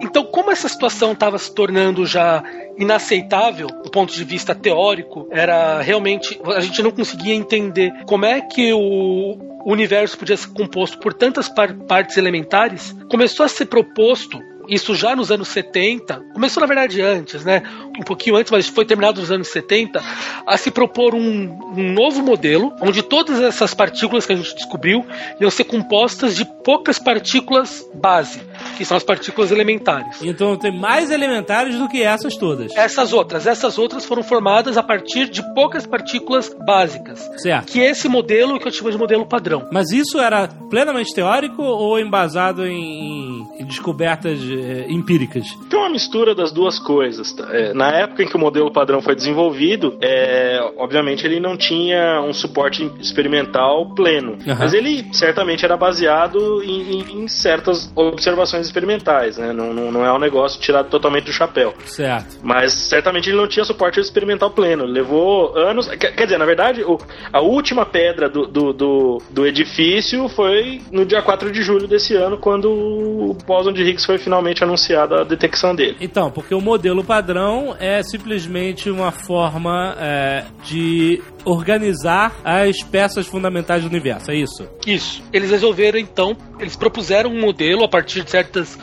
Então, como essa situação estava se tornando já inaceitável do ponto de vista teórico, era realmente a gente não conseguia entender como é que o universo podia ser composto por tantas par- partes elementares, começou a ser proposto isso já nos anos 70, começou na verdade antes, né? Um pouquinho antes, mas foi terminado nos anos 70, a se propor um, um novo modelo, onde todas essas partículas que a gente descobriu iam ser compostas de poucas partículas base, que são as partículas elementares. Então tem mais elementares do que essas todas. Essas outras, essas outras foram formadas a partir de poucas partículas básicas. Certo. Que é esse modelo que eu chamo de modelo padrão. Mas isso era plenamente teórico ou embasado em, em descobertas eh, empíricas? Tem uma mistura das duas coisas. tá? É, na época em que o modelo padrão foi desenvolvido, é, obviamente ele não tinha um suporte experimental pleno. Aham. Mas ele certamente era baseado em, em- em certas observações experimentais, né? Não, não, não é um negócio tirado totalmente do chapéu. Certo. Mas certamente ele não tinha suporte experimental pleno. Levou anos. Quer, quer dizer, na verdade, o- a última pedra do, do, do, do edifício foi no dia 4 de julho desse ano, quando o bóson de Higgs foi finalmente anunciada a detecção dele. Então, porque o modelo padrão é simplesmente uma forma é, de organizar as peças fundamentais do universo, é isso? Isso. Eles resolveram então, eles propuseram um modelo a partir de certas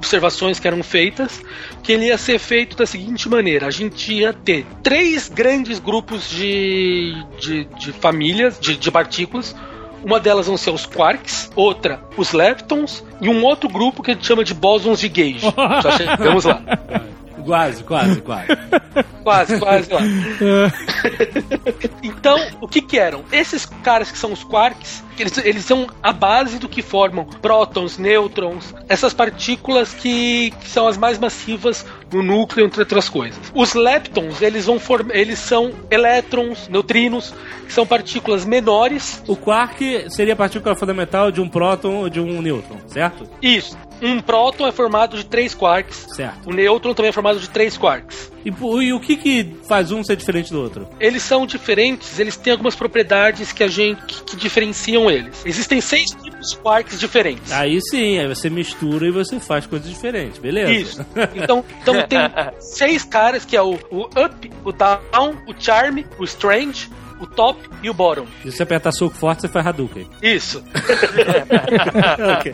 observações que eram feitas, que ele ia ser feito da seguinte maneira: a gente ia ter três grandes grupos de, de, de famílias, de, de partículas. Uma delas vão ser os quarks, outra os leptons e um outro grupo que a gente chama de bósons de Gauge. Já chegamos lá. Quase, quase, quase. Quase, quase lá. Então, o que que eram? Esses caras que são os quarks, eles, eles são a base do que formam prótons, nêutrons, essas partículas que, que são as mais massivas no núcleo, entre outras coisas. Os leptons, eles vão formar, eles são elétrons, neutrinos, que são partículas menores. O quark seria a partícula fundamental de um próton ou de um nêutron, certo? Isso. Um próton é formado de três quarks. Certo. O nêutron também é formado de três quarks. E, e o que, que faz um ser diferente do outro? eles são diferentes, eles têm algumas propriedades que a gente que, que diferenciam eles. Existem seis tipos de quarks diferentes. Aí sim, aí você mistura e você faz coisas diferentes, beleza? Isso. Então, então tem seis caras que é o, o up, o down, o charm, o strange, o top e o bottom. Se você apertar soco forte, você faz Hadouken. Isso. ok.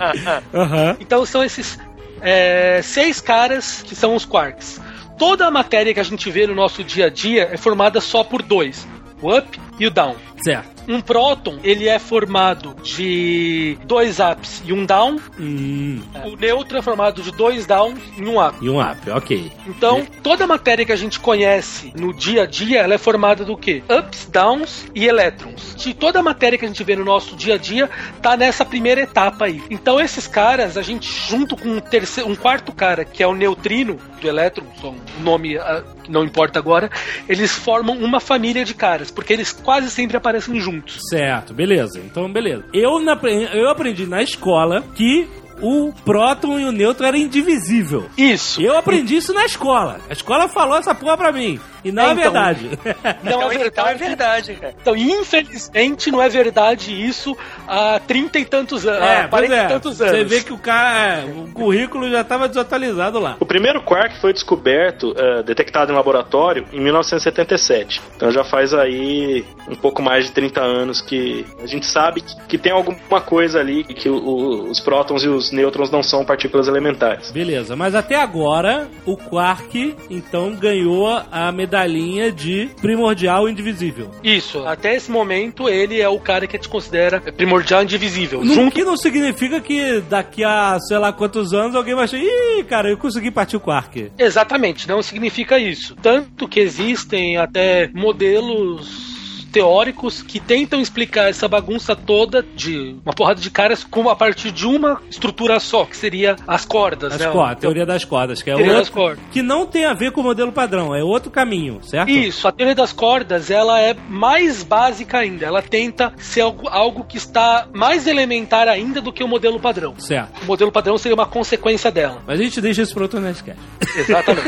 Aham. Então são esses é, seis caras que são os quarks. Toda a matéria que a gente vê no nosso dia a dia é formada só por dois: o up e o down. Certo. Um próton, ele é formado de dois ups e um down. Hum, O nêutron é formado de dois downs e um up. e um up, ok. Então, toda a matéria que a gente conhece no dia a dia, ela é formada do quê? Ups, downs e elétrons. De toda a matéria que a gente vê no nosso dia a dia, tá nessa primeira etapa aí. Então, esses caras, a gente junto com um, terceiro, um quarto cara, que é o neutrino do elétron, só um nome que não importa agora, eles formam uma família de caras, porque eles quase sempre aparecem juntos. Certo, beleza. Então, beleza. Eu, na, eu aprendi na escola que o próton e o nêutron eram indivisível. Isso. Eu aprendi isso na escola. A escola falou essa porra pra mim. E não é, É, então. verdade. Não Então, é então é verdade. verdade, cara. Então, infelizmente, não é verdade isso há 30 e tantos anos. É, 40 é. e tantos anos. Você vê que o cara, é, o currículo já estava desatualizado lá. O primeiro quark foi descoberto, eh, detectado em laboratório, em 1977. Então já faz aí um pouco mais de 30 anos que a gente sabe que, que tem alguma coisa ali, que o- o- os prótons e os nêutrons não são partículas elementares. Beleza, mas até agora o Quark então ganhou a medalha da linha de primordial indivisível. Isso, até esse momento ele é o cara que a gente considera primordial indivisível. Não, Junto que não significa que daqui a sei lá quantos anos alguém vai achar, ih, cara, eu consegui partir o Quark. Exatamente, não significa isso. Tanto que existem até modelos teóricos que tentam explicar essa bagunça toda de uma porrada de caras com a partir de uma estrutura só, que seria as cordas, As né? cordas, a teoria das cordas, que é Teoria outro, cordas. que não tem a ver com o modelo padrão, é outro caminho, certo? Isso, a teoria das cordas, ela é mais básica ainda. Ela tenta ser algo, algo que está mais elementar ainda do que o modelo padrão. Certo. O modelo padrão seria uma consequência dela. Mas a gente deixa isso pro outro Nerdcast. Exatamente.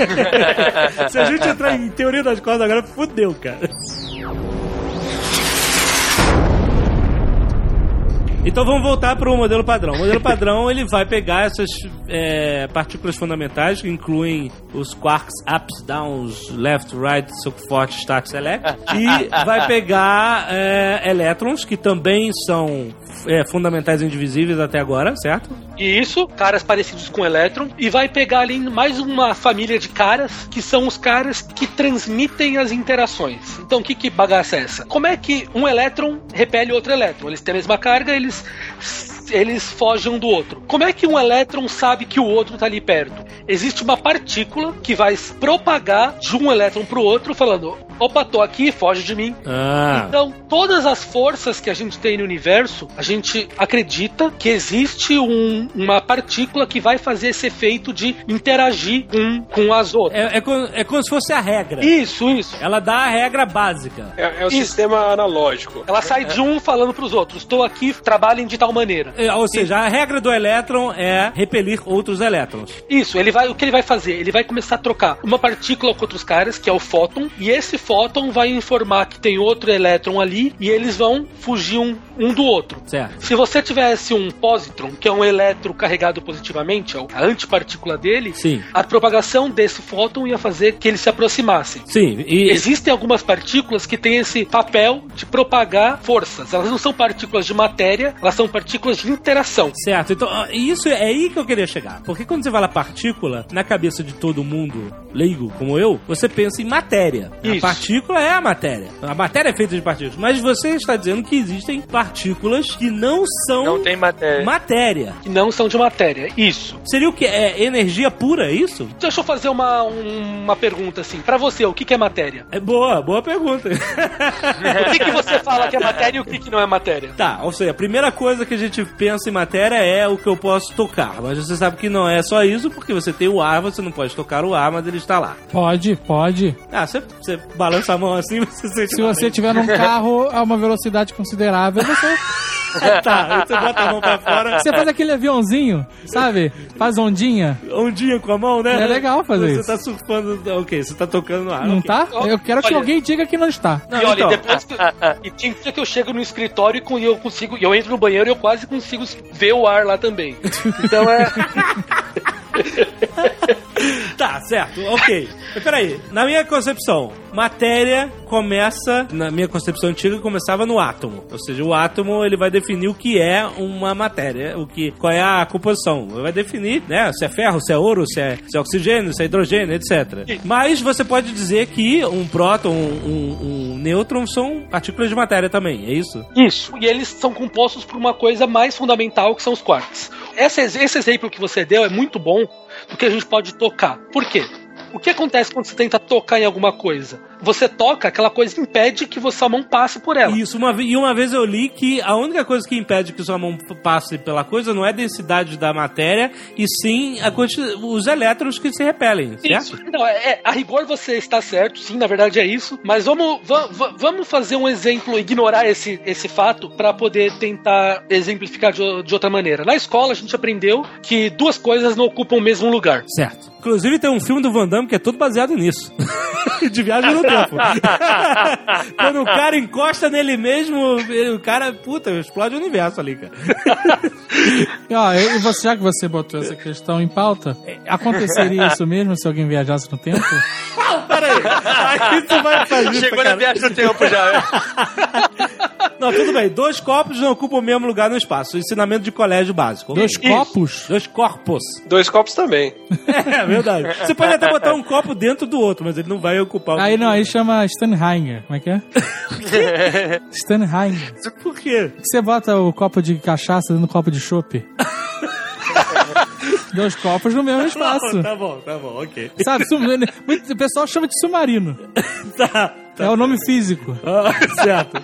Se a gente entrar em teoria das cordas agora, fudeu, cara. Então vamos voltar para o modelo padrão. O modelo padrão ele vai pegar essas é, partículas fundamentais que incluem os quarks ups, downs, left, right, forte, start, select e vai pegar é, elétrons que também são é, fundamentais indivisíveis até agora, certo? E isso, caras parecidos com elétron, e vai pegar ali mais uma família de caras que são os caras que transmitem as interações. Então, que, que bagaça é essa? Como é que um elétron repele outro elétron? Eles têm a mesma carga, eles eles fogem um do outro. Como é que um elétron sabe que o outro está ali perto? Existe uma partícula que vai se propagar de um elétron para o outro, falando: opa, tô aqui, foge de mim. Ah, Então, todas as forças que a gente tem no universo, a gente acredita que existe um- uma partícula que vai fazer esse efeito de interagir com, com as outras. é, é, co- é como se fosse a regra. Isso, isso. Ela dá a regra básica. É, é o Isso. sistema analógico. Ela sai de um falando pros outros: estou aqui, trabalhem de tal maneira. É, Ou seja, a regra do elétron é repelir outros elétrons. Isso, ele vai, o que ele vai fazer? Ele vai começar a trocar uma partícula com outros caras, que é o fóton, e esse fóton vai informar que tem outro elétron ali, e eles vão fugir um, um do outro. Certo. Se você tivesse um positron, que é um elétron carregado positivamente, é a antipartícula dele, Sim. a propagação desse fóton ia fazer que eles se aproximassem. Sim, e Existem algumas partículas que têm esse papel de propagar forças. Elas não são partículas de matéria, elas são partículas de interação. Certo, então ah, isso é aí que eu queria chegar. Porque quando você fala partícula, na cabeça de todo mundo leigo como eu, você pensa em matéria. A Isso. partícula é a matéria. A matéria é feita de partículas. Mas você está dizendo que existem partículas que não são Não tem matéria. matéria. Que não são de matéria. Isso. Seria o que? É energia pura, é isso? Deixa eu fazer uma, um- uma pergunta assim. Pra você, o que, que é matéria? É boa, boa pergunta. O que, que você fala que é matéria e o que, que não é matéria? Tá, ou seja, a primeira coisa que a gente pensa em matéria é o que eu posso tocar. Mas você sabe que não é só isso, porque você tem o ar, você não pode tocar o ar, mas ele está lá. Pode, pode. Ah, você, você balança a mão assim, você sente Se você tiver num carro a uma velocidade considerável, você, tá, você bota a mão pra fora, você faz aquele aviãozinho, sabe? Faz ondinha. ondinha com a mão, né? É legal fazer você isso. tá surfando, ok, você tá tocando no ar. Não ok. tá? Eu quero que Olha- alguém diga que não está. Não, e olha, então, depois que, e tem dia que eu chego no escritório e eu consigo, e eu entro no banheiro e eu quase consigo ver o ar lá também. Então é. Tá, certo, ok. Mas peraí, na minha concepção, matéria começa, na minha concepção antiga, começava no átomo. Ou seja, o átomo ele vai definir o que é uma matéria, o que, qual é a composição. Ele vai definir, né, se é ferro, se é ouro, se é, se é oxigênio, se é hidrogênio, etc. Mas você pode dizer que um próton, um, um, um nêutron são partículas de matéria também, é isso? Isso. E eles são compostos por uma coisa mais fundamental que são os quarks. Esse, esse exemplo que você deu é muito bom porque a gente pode tocar. Por quê? O que acontece quando você tenta tocar em alguma coisa? Você toca, aquela coisa impede que sua mão passe por ela. Isso, uma, e uma vez eu li que a única coisa que impede que sua mão passe pela coisa não é a densidade da matéria, e sim a os elétrons que se repelem, certo? Isso. Não, é, é, a rigor você está certo, sim, na verdade é isso. Mas vamos, va- va- vamos fazer um exemplo, ignorar esse, esse fato para poder tentar exemplificar de, de outra maneira. Na escola a gente aprendeu que duas coisas não ocupam o mesmo lugar. Certo. Inclusive tem um filme do Van Damme que é todo baseado nisso. De viagem no Quando o cara encosta nele mesmo, ele- o cara, puta, explode o universo ali, cara. E, ó, e você, já que você botou essa questão em pauta, é, aconteceria isso mesmo se alguém viajasse no tempo? Aí tu vai fazer isso, Chegou na viagem do tempo já. Não, Não, tudo bem. Dois copos não ocupam o mesmo lugar no espaço. Ensinamento de colégio básico. Dois Isso. copos? Dois corpos. Dois copos também. É verdade. Você pode até botar um copo dentro do outro, mas ele não vai ocupar o Aí não, aí chama Stanheimer. Como é que é? Stanheimer. Por quê? Você bota o copo de cachaça dentro do copo de chopp. Dois copos no mesmo espaço. Tá bom, tá bom, ok. Sabe, sum- o pessoal chama de submarino. Tá. É o nome físico. Ah, certo.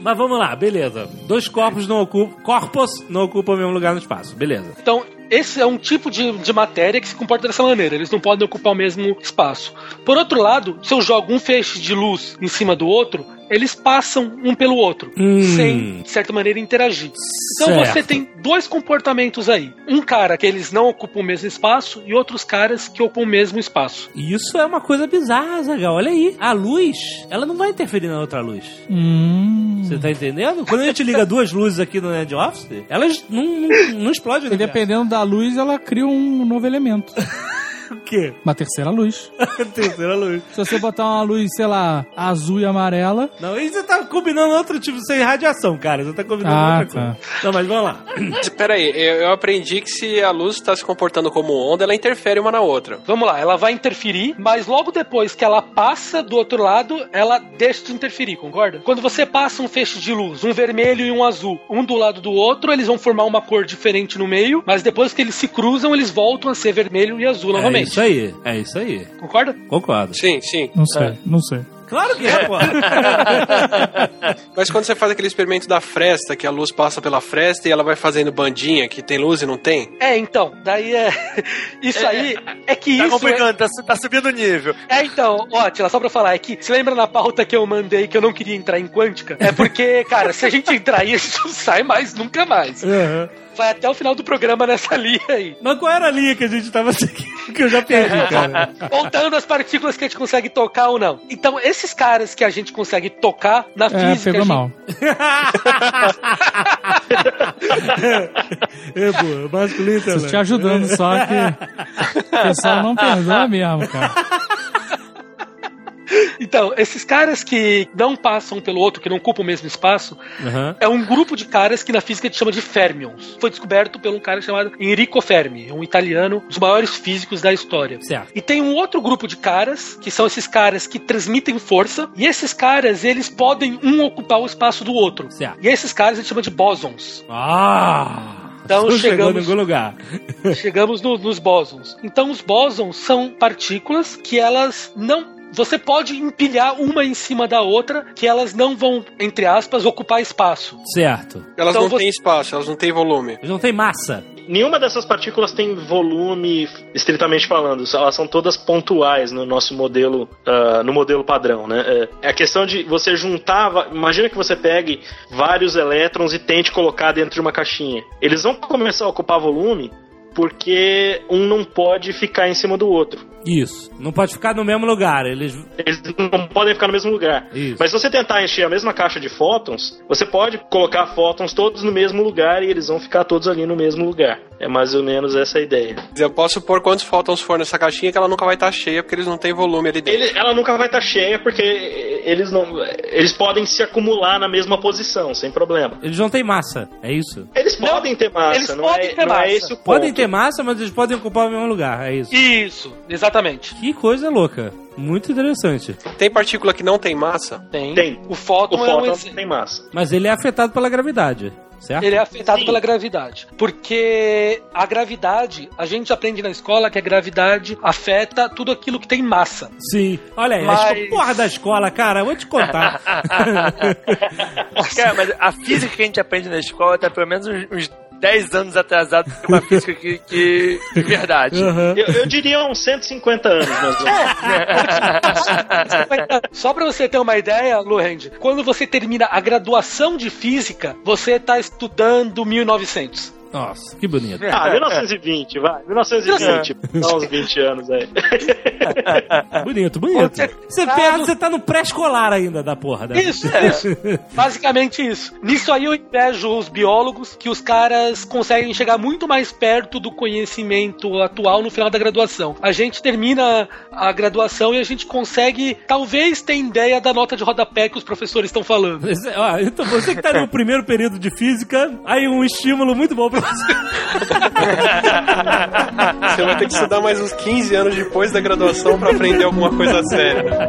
Mas vamos lá, beleza. Dois corpos não ocupam. Corpos não ocupam o mesmo lugar no espaço. Beleza. Então, esse é um tipo de, de matéria que se comporta dessa maneira. Eles não podem ocupar o mesmo espaço. Por outro lado, se eu jogo um feixe de luz em cima do outro, eles passam um pelo outro, Hum. sem, de certa maneira, interagir. Então Certo. você tem dois comportamentos aí. Um cara que eles não ocupam o mesmo espaço e outros caras que ocupam o mesmo espaço. Isso é uma coisa bizarra, Zagal. Olha aí. A luz, ela não vai interferir na outra luz. Hum. Você tá entendendo? Quando a gente liga duas luzes aqui no Ned Office, elas não, não, não explodem. E dependendo da luz, ela cria um novo elemento. O quê? Uma terceira luz. Terceira luz. Se você botar uma luz, sei lá, azul e amarela, Não, e você tá combinando outro tipo sem radiação, cara. Você tá combinando Ah, outra coisa. Não, mas vamos lá. Pera aí, eu, eu aprendi que se a luz está se comportando como onda, ela interfere uma na outra. Vamos lá, ela vai interferir, mas logo depois que ela passa do outro lado, ela deixa de interferir, concorda? Quando você passa um feixe de luz, um vermelho e um azul, um do lado do outro, eles vão formar uma cor diferente no meio, mas depois que eles se cruzam, eles voltam a ser vermelho e azul É novamente. Isso aí. É isso aí. Concorda? Concordo. Sim, sim. não sei, não sei. Claro que é, pô. Mas quando você faz aquele experimento da fresta, que a luz passa pela fresta e ela vai fazendo bandinha, que tem luz e não tem, É, então, daí é. Isso aí é que Tá isso. complicando, tá, su- tá subindo o nível. É, é, então, ó, Tila, só pra falar, é que se lembra na pauta que eu mandei que eu não queria entrar em quântica? É porque, cara, se a gente entrar aí, a gente não sai mais, nunca mais. Uhum. Vai até o final do programa nessa linha aí. Mas qual era a linha que a gente tava seguindo? Que eu já perdi, cara. Voltando às partículas que a gente consegue tocar ou não. Então, esses caras que a gente consegue tocar na É, física. pegou gente- mal. é, boa. Masculino Tô te ajudando, só que o pessoal não perdoa mesmo, cara. Então, esses caras que não passam pelo outro, que não ocupam o mesmo espaço, Uhum. é um grupo de caras que na física a gente chama de fermions. Foi descoberto por um cara chamado Enrico Fermi, um italiano, um dos maiores físicos da história. Certo. E tem um outro grupo de caras, que são esses caras que transmitem força, e esses caras, eles podem um ocupar o espaço do outro. Certo. E esses caras a gente chama de bósons. Ah! Então Não chegamos- em algum lugar. Chegamos no- nos bósons. Então os bósons são partículas que elas não você pode empilhar uma em cima da outra, que elas não vão, entre aspas, ocupar espaço. Certo. elas Então não você- têm espaço, elas não têm volume. Eles não tem massa. Nenhuma dessas partículas tem volume, estritamente falando. Elas são todas pontuais no nosso modelo, ah, no modelo padrão, né? É, é a questão de você juntar. Imagina que você pegue vários elétrons e tente colocar dentro de uma caixinha. Eles vão começar a ocupar volume porque um não pode ficar em cima do outro. Isso. Não pode ficar no mesmo lugar. Eles. Eles não podem ficar no mesmo lugar. Isso. Mas se você tentar encher a mesma caixa de fótons, você pode colocar fótons todos no mesmo lugar e eles vão ficar todos ali no mesmo lugar. É mais ou menos essa a ideia. Eu posso pôr quantos fótons for nessa caixinha que ela nunca vai estar cheia porque eles não têm volume ali dentro. Ele- ela nunca vai estar cheia porque eles não, eles podem se acumular na mesma posição, sem problema. Eles não têm massa. É isso. Eles Não, podem ter massa, eles não, podem é, ter não é massa. esse o ponto. Podem ter massa, mas eles podem ocupar o mesmo lugar. É isso. Isso, exatamente. Que coisa louca. Muito interessante. Tem partícula que não tem massa? Tem. Tem. O O fóton, é um fóton tem massa. Mas ele é afetado pela gravidade. Certo? Ele é afetado Sim. pela gravidade. Porque a gravidade, a gente aprende na escola que a gravidade afeta tudo aquilo que tem massa. Sim. Olha aí, a Mas- esco- porra da escola, cara, eu vou te contar. Cara, mas a física que a gente aprende na escola tá pelo menos uns, uns 10 anos atrasado com a física que, que de verdade. Uhum. Eu, eu diria uns 150 anos, ou menos. Só pra você ter uma ideia, Luhend, quando você termina a graduação de física, você tá estudando 1900. Nossa, que bonito. Ah, 1920, vai. 1920. Dá uns 20 anos aí. Bonito, bonito. Você pensa, você tá no pré-escolar ainda da porra. Né? Isso, isso. Basicamente isso. Nisso aí eu invejo os biólogos, que os caras conseguem chegar muito mais perto do conhecimento atual no final da graduação. A gente termina a graduação e a gente consegue, talvez, ter ideia da nota de rodapé que os professores estão falando. Você- ó, então você que tá no primeiro período de física, aí um estímulo muito bom pra você. Vai ter que estudar mais uns 15 anos depois da graduação pra aprender alguma coisa séria.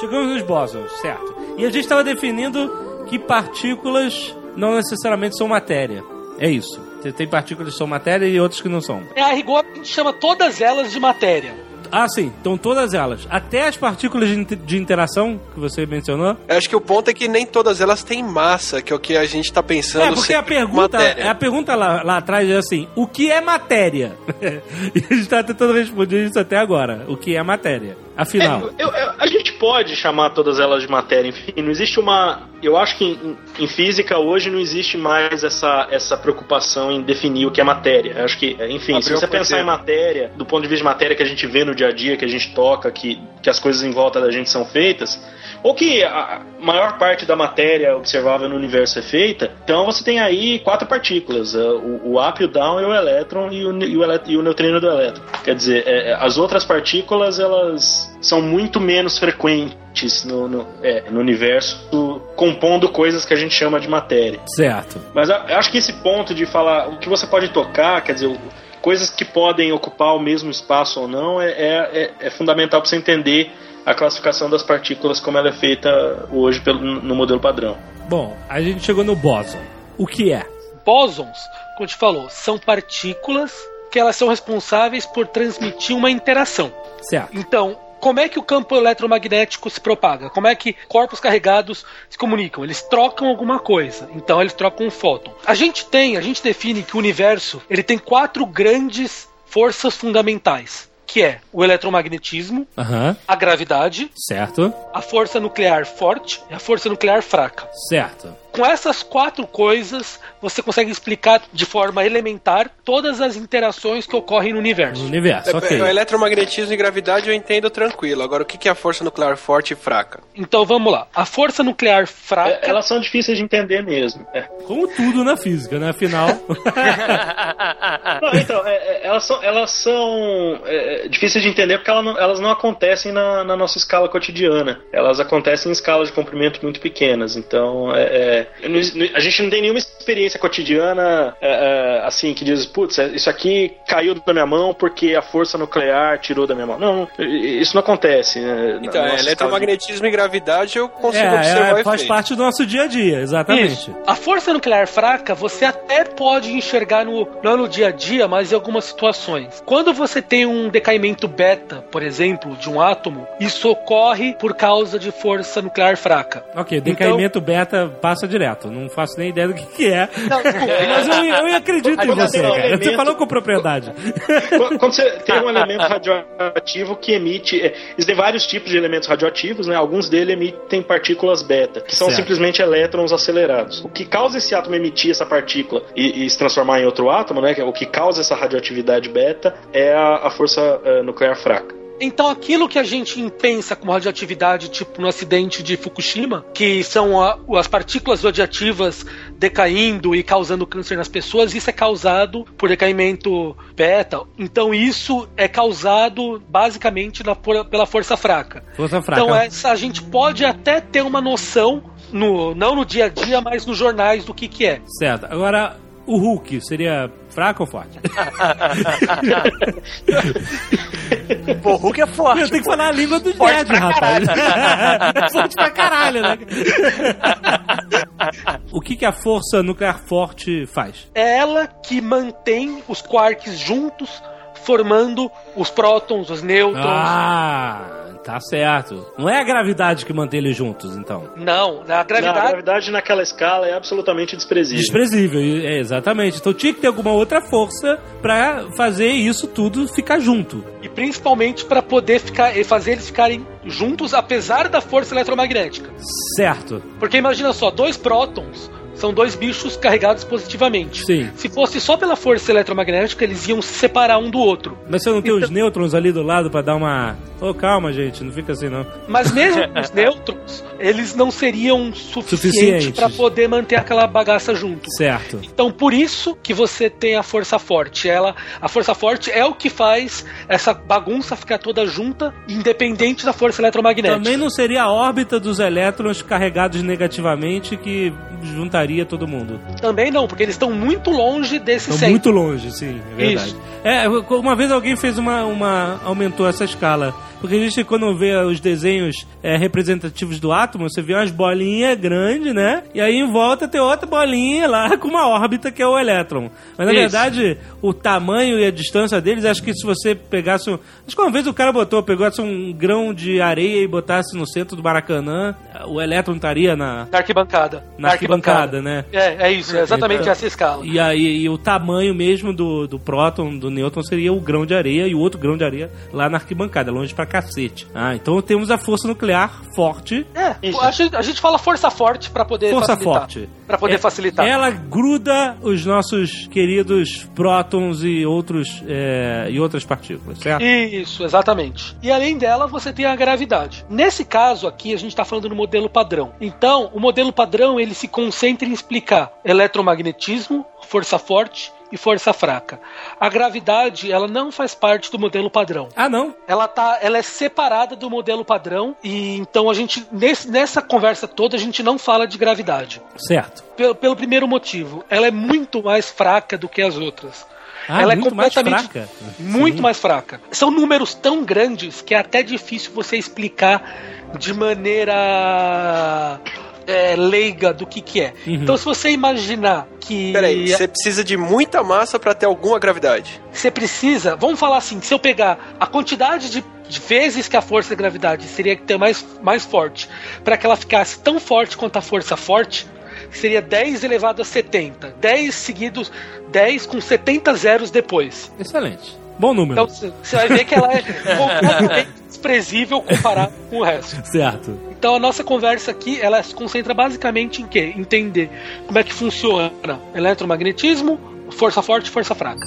Chegamos nos bósons, certo. E a gente estava definindo que partículas não necessariamente são matéria. É isso. Você tem partículas que são matéria e outras que não são. É, a rigor, a gente chama todas elas de matéria. Ah, sim. Então todas elas. Até as partículas de, inter- de interação que você mencionou. Eu acho que o ponto é que nem todas elas têm massa, que é o que a gente tá pensando É, porque a pergunta, a pergunta lá, lá atrás é assim: o que é matéria? e a gente tá tentando responder isso até agora. O que é matéria? Afinal. Eu- eu- a gente pode chamar todas elas de matéria, enfim, não existe uma. Eu acho que em, em física hoje não existe mais essa, essa preocupação em definir o que é matéria. Eu acho que, enfim, se você pensar em matéria, do ponto de vista de matéria que a gente vê no dia a dia, que a gente toca, que, que as coisas em volta da gente são feitas, ou que a maior parte da matéria observável no universo é feita, então você tem aí quatro partículas: uh, o, o up, o down, e o elétron e o, e o, elé- e o neutrino do elétron. Quer dizer, é, é, as outras partículas elas são muito menos frequentes no, no, é, no universo, compondo coisas que a gente chama de matéria. Certo. Mas eu eu acho que esse ponto de falar o que você pode tocar, quer dizer, coisas que podem ocupar o mesmo espaço ou não, é, é, é- é fundamental para você entender a classificação das partículas como ela é feita hoje pelo, no modelo padrão. Bom, a gente chegou no bóson. O que é? Bósons, como te falou, são partículas que elas são responsáveis por transmitir uma interação. Certo. Então, como é que o campo eletromagnético se propaga? Como é que corpos carregados se comunicam? Eles trocam alguma coisa. Então, eles trocam um fóton. A gente tem, a gente define que o universo ele tem quatro grandes forças fundamentais, que é o eletromagnetismo, Aham. a gravidade, Certo. a força nuclear forte e a força nuclear fraca. Certo. Com essas quatro coisas, você consegue explicar de forma elementar todas as interações que ocorrem no No universo. universo, ok. O eletromagnetismo e gravidade eu entendo tranquilo. Agora, o que é a força nuclear forte e fraca? Então vamos lá. A força nuclear fraca. É, elas são difíceis de entender mesmo. É. Como tudo na física, né? Afinal. Não, então, é, é, elas são, elas são é, é, difíceis de entender porque elas não, elas não acontecem na, na nossa escala cotidiana. Elas acontecem em escalas de comprimento muito pequenas. Então, é, é, a gente não tem nenhuma experiência cotidiana é, é, assim que diz, putz, é, isso aqui caiu da minha mão porque a força nuclear tirou da minha mão. Não, isso não acontece. né, Então, é, escala de- eletromagnetismo e gravidade eu consigo é, observar é, faz efeito. parte do nosso dia a dia, exatamente. Isso. A força nuclear fraca você até pode enxergar no, não no dia a dia, mas em algumas situações. Quando você tem um decaimento beta, por exemplo, de um átomo, isso ocorre por causa de força nuclear fraca. Ok, decaimento beta passa direto. Não faço nem ideia do que, que é. Não, Mas eu, eu acredito em você, um cara. Você elemento- falou com propriedade. Quando- você tem um elemento radioativo que emite. é, Existem vários tipos de elementos radioativos, né? Alguns deles emitem partículas beta, que são Certo. simplesmente elétrons acelerados. O que causa esse átomo emitir essa partícula e, e se transformar em outro átomo, né? é O que causa essa radioatividade beta é a, a força eh, nuclear fraca. Então, aquilo que a gente pensa como radioatividade, tipo no acidente de Fukushima, que são a- as partículas radioativas decaindo e causando câncer nas pessoas, isso é causado por decaimento beta. Então, isso é causado basicamente na pela força fraca. Força fraca. Então, essa a gente pode até ter uma noção, no, não no dia a dia, mas nos jornais do que, que é. Certo. Agora, o Hulk seria fraco ou forte? Pô, o Hulk é forte. Eu tenho que falar a língua Forte nerds, pra rapaz. forte pra caralho, né? o que, que a força nuclear forte faz? É ela que mantém os quarks juntos, formando os prótons, os nêutrons. Ah, Tá certo. Não é a gravidade que mantém eles juntos, então. Não, a Não, a gravidade. gravidade naquela escala é absolutamente desprezível. Desprezível, é, exatamente. Então tinha que ter alguma outra força pra fazer isso tudo ficar junto. E principalmente para poder ficar, e fazer eles ficarem juntos, apesar da força eletromagnética. Certo. Porque imagina só, dois prótons são dois bichos carregados positivamente. Sim. Se fosse só pela força eletromagnética, eles iam se separar um do outro. Mas você não tem os nêutrons ali do lado pra dar uma. Ô, calma, gente, não fica assim não. Mas mesmo os nêutrons, eles não seriam suficientes Suficientes. para poder manter aquela bagaça junto. Certo. Então, por isso que você tem a força forte. Ela, a força forte é o que faz essa bagunça ficar toda junta, independente da força eletromagnética. Também não seria a órbita dos elétrons carregados negativamente que juntaria todo mundo. Também não, porque eles estão muito longe desse Estão muito longe, sim, é verdade. Isso. É, uma vez alguém fez uma, uma. aumentou essa escala. Porque a gente, quando vê os desenhos é, representativos do átomo, você vê umas bolinhas grandes, né? E aí em volta tem outra bolinha lá com uma órbita que é o elétron. Mas na Isso. verdade, o tamanho e a distância deles, acho que se você pegasse. um- Acho que uma vez o cara botou, pegasse um grão de areia e botasse no centro do Maracanã, o elétron estaria na, Na arquibancada. na arquibancada, né? É, é isso, é exatamente Então- essa escala. E aí e o tamanho mesmo do, do próton, do nêutron, seria o grão de areia e o outro grão de areia lá na arquibancada, longe pra cacete. Ah, então temos a força nuclear forte. É, a gente, a gente fala força forte pra poder Força facilitar. forte. Pra poder É- facilitar. Ela gruda os nossos queridos prótons e outros é, e outras partículas, certo? Isso, exatamente. E além dela, você tem a gravidade. Nesse caso aqui, a gente está falando no modelo padrão. Então, o modelo padrão ele se concentra em explicar eletromagnetismo, força forte e força fraca. A gravidade, ela não faz parte do modelo padrão. Ah, não. Ela tá, ela é separada do modelo padrão e então a gente nesse- nessa conversa toda a gente não fala de gravidade. Certo. Pelo, pelo primeiro motivo, ela é muito mais fraca do que as outras. Ah, ela é muito mais completamente fraca. muito Sim. mais fraca. São números tão grandes que é até difícil você explicar de maneira é, leiga do que que é. Uhum. Então, se você imaginar que Peraí, você precisa de muita massa pra ter alguma gravidade. você precisa, vamos falar assim, se eu pegar a quantidade de, de vezes que a força da gravidade seria que ter mais, mais forte, para que ela ficasse tão forte quanto a força forte, seria 10 elevado a 70. 10 seguidos, 10 com 70 zeros depois. Excelente. Bom número. Então você vai ver que ela é completamente desprezível comparado com o resto. certo. Então a nossa conversa aqui, ela se concentra basicamente em quê? Entender como é que funciona eletromagnetismo, força forte e força fraca.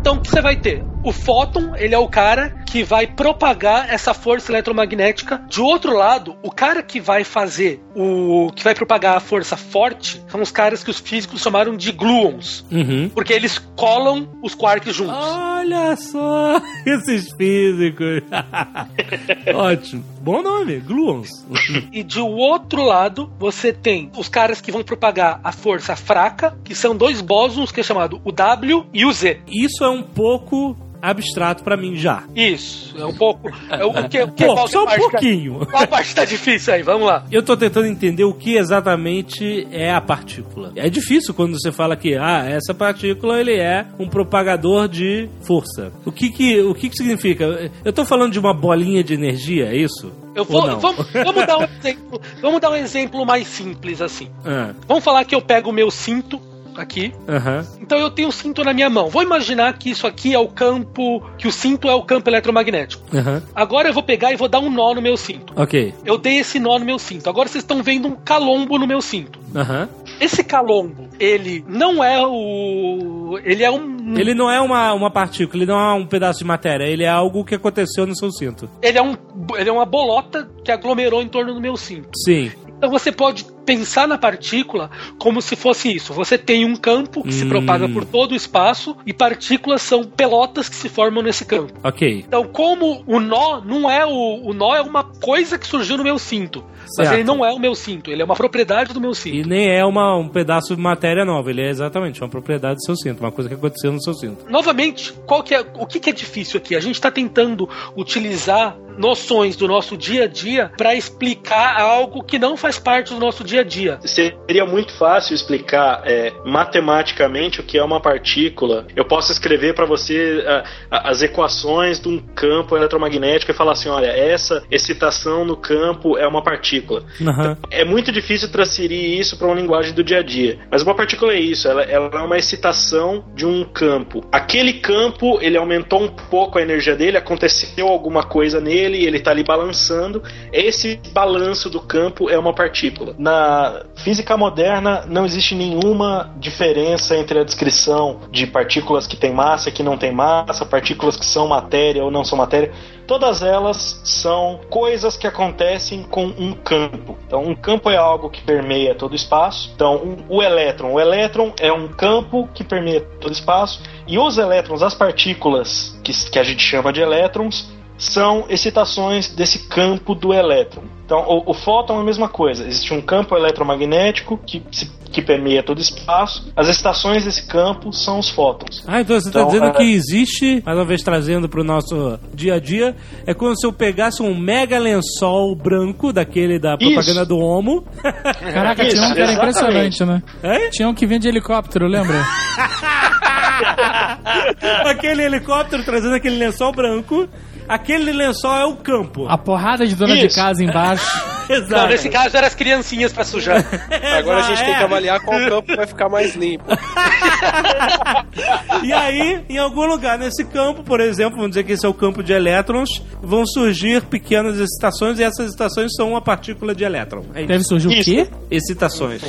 Então o que você vai ter? O fóton, ele é o cara que vai propagar essa força eletromagnética. De outro lado, o cara que vai fazer o que vai propagar a força forte são os caras que os físicos chamaram de gluons, Uhum. porque eles colam os quarks juntos. Olha só esses físicos. Ótimo. Bom nome, gluons. E de outro lado, você tem os caras que vão propagar a força fraca, que são dois bósons, que é chamado o W e o Z. Isso é um pouco abstrato pra mim já. Isso, é um pouco. É o, que, o que Pô, só um tá- pouquinho. qual parte tá difícil aí? Vamos lá. Eu tô tentando entender o que exatamente é a partícula. É difícil quando você fala que ah, essa partícula ele é um propagador de força. O que que, o que, que significa? Eu tô falando de uma bolinha de energia, é isso? Eu Ou vou, vamos, vamos dar um exemplo. Vamos dar um exemplo mais simples assim. Ah, Vamos falar que eu pego o meu cinto aqui. Aham. Então eu tenho um cinto na minha mão. Vou imaginar que isso aqui é o campo, que o cinto é o campo eletromagnético. Aham. Agora eu vou pegar e vou dar um nó no meu cinto. Ok. Eu dei esse nó no meu cinto. Agora vocês estão vendo um calombo no meu cinto. Aham. Esse calombo, ele não é o. Ele é um. Ele não é uma, uma partícula, ele não é um pedaço de matéria, ele é algo que aconteceu no seu cinto. Ele é, um, ele é uma bolota que aglomerou em torno do meu cinto. Sim. Então você pode pensar na partícula como se fosse isso. Você tem um campo que se Hum. propaga por todo o espaço e partículas são pelotas que se formam nesse campo. Ok. Então, como o nó não é o. O nó é uma coisa que surgiu no meu cinto. Mas Certo. ele não é o meu cinto, ele é uma propriedade do meu cinto. E nem é uma, um pedaço de matéria nova, ele é exatamente uma propriedade do seu cinto, uma coisa que aconteceu no seu cinto. Novamente, qual que é, o que, que é difícil aqui? A gente está tentando utilizar noções do nosso dia a dia para explicar algo que não faz parte do nosso dia dia a dia. Seria muito fácil explicar é, matematicamente o que é uma partícula. Eu posso escrever para você a- a- as equações de um campo eletromagnético e falar assim: olha, essa excitação no campo é uma partícula. Aham. É muito difícil transferir isso para uma linguagem do dia a dia. Mas uma partícula é isso, ela, ela é uma excitação de um campo. Aquele campo, ele aumentou um pouco a energia dele, aconteceu alguma coisa nele, ele está ali balançando. Esse balanço do campo é uma partícula. Na física moderna, não existe nenhuma diferença entre a descrição de partículas que têm massa e que não têm massa, partículas que são matéria ou não são matéria. Todas elas são coisas que acontecem com um campo. Então, um campo é algo que permeia todo o espaço. Então, um- o elétron. O elétron é um campo que permeia todo o espaço. E os elétrons, as partículas que, que a gente chama de elétrons, são excitações desse campo do elétron. Então, o, o fóton é a mesma coisa. Existe um campo eletromagnético que, se- que permeia todo o espaço. As excitações desse campo são os fótons. Ah, então você tá Então, dizendo é- que existe, mais uma vez trazendo pro nosso dia a dia, é como se eu pegasse um mega lençol branco, daquele da propaganda Isso. do Homo. Caraca, Isso, tinha um que era impressionante, né? Hein? Tinha um que vinha de helicóptero, lembra? aquele helicóptero trazendo aquele lençol branco. Aquele lençol é o campo. A porrada de dona de Isso. casa embaixo. Exato. Não, nesse caso eram as criancinhas pra sujar. Agora a gente tem que É. avaliar qual campo vai ficar mais limpo. E aí, em algum lugar nesse campo, por exemplo, vamos dizer que esse é o campo de elétrons, vão surgir pequenas excitações e essas excitações são uma partícula de elétron. É. Deve surgir o quê? Excitações.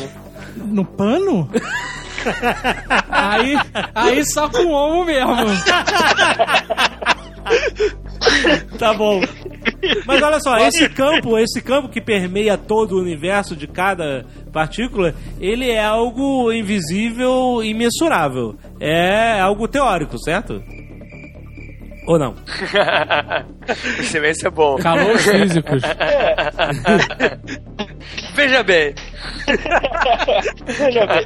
No pano? aí, aí só com o homo mesmo. Tá bom. Mas olha só, esse campo, esse campo que permeia todo o universo de cada partícula, ele é algo invisível e mensurável. É algo teórico, certo? Ou não? o silêncio é bom. Calores físicos. Veja bem. Veja bem.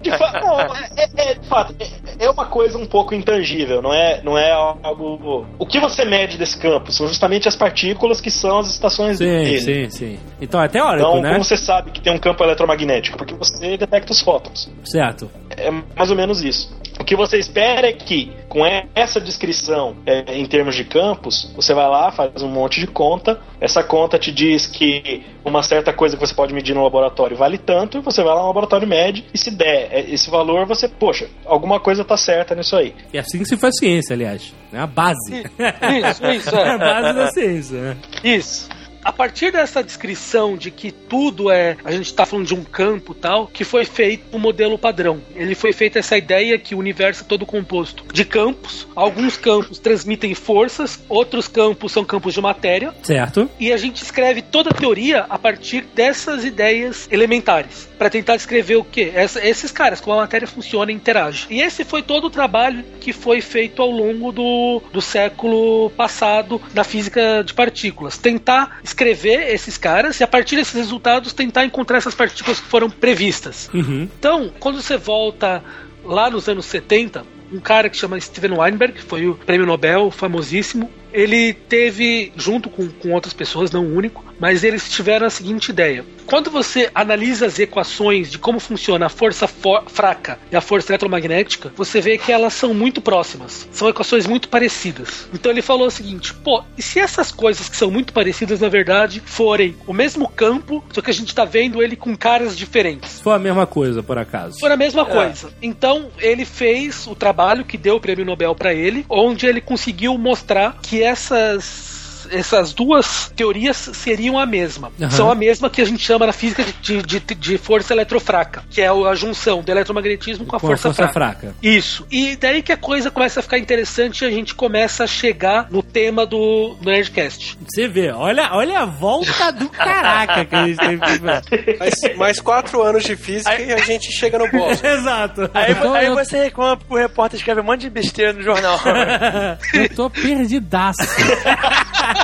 De fa- não, é, é- de fato, é, é uma coisa um pouco intangível, não é, não é algo. O que você mede desse campo são justamente as partículas que são as estações Sim, dele. sim, sim. Então é teórico, Então, né? como você sabe que tem um campo eletromagnético? Porque você detecta os fótons. Certo. É mais ou menos isso. O que você espera é que, com essa descrição é, em termos de campos, você vai lá, faz um monte de conta. Essa conta te diz que uma certa coisa que você pode medir no laboratório vale tanto, e você vai lá no laboratório e mede, e se der é, esse valor, você, poxa, alguma coisa tá certa nisso aí. E assim que se faz ciência, aliás. É a base. Isso, isso, É a é. base da ciência, né? Isso. A partir dessa descrição de que tudo é. A gente está falando de um campo tal, que foi feito o modelo padrão. Ele foi feito essa ideia que o universo é todo composto de campos. Alguns campos transmitem forças, outros campos são campos de matéria. Certo. E a gente escreve toda a teoria a partir dessas ideias elementares. Para tentar descrever o que? esses caras, como a matéria funciona e interage. E esse foi todo o trabalho que foi feito ao longo do, do século passado na física de partículas. Tentar escrever esses caras e a partir desses resultados tentar encontrar essas partículas que foram previstas. Uhum. Então, quando você volta lá nos anos 70, um cara que chama Steven Weinberg, que foi o prêmio Nobel famosíssimo, ele teve, junto com, com outras pessoas, não o único, mas eles tiveram a seguinte ideia. Quando você analisa as equações de como funciona a força fo- fraca e a força eletromagnética, você vê que elas são muito próximas. São equações muito parecidas. Então ele falou o seguinte: pô, e se essas coisas que são muito parecidas, na verdade, forem o mesmo campo, só que a gente tá vendo ele com caras diferentes? Foi a mesma coisa, por acaso. Foi a mesma coisa. Então, ele fez o trabalho que deu o prêmio Nobel pra ele, onde ele conseguiu mostrar que essas essas duas teorias seriam a mesma. Aham. São a mesma que a gente chama na física de, de, de- de força eletrofraca, que é a junção do eletromagnetismo com a Com força, a força fraca. fraca. Isso. E daí que a coisa começa a ficar interessante e a gente começa a chegar no tema do, do Nerdcast. Você vê, olha, olha a volta do caraca que a gente teve que. Mais, mais quatro anos de física e a gente chega no boss. Exato. Aí, Então aí eu- você reclama pro repórter escreve um monte de besteira no jornal. Eu tô perdidaço.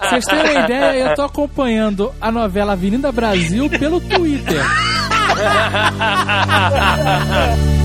Vocês terem uma ideia, eu tô acompanhando a novela Avenida Brasil pelo Twitter.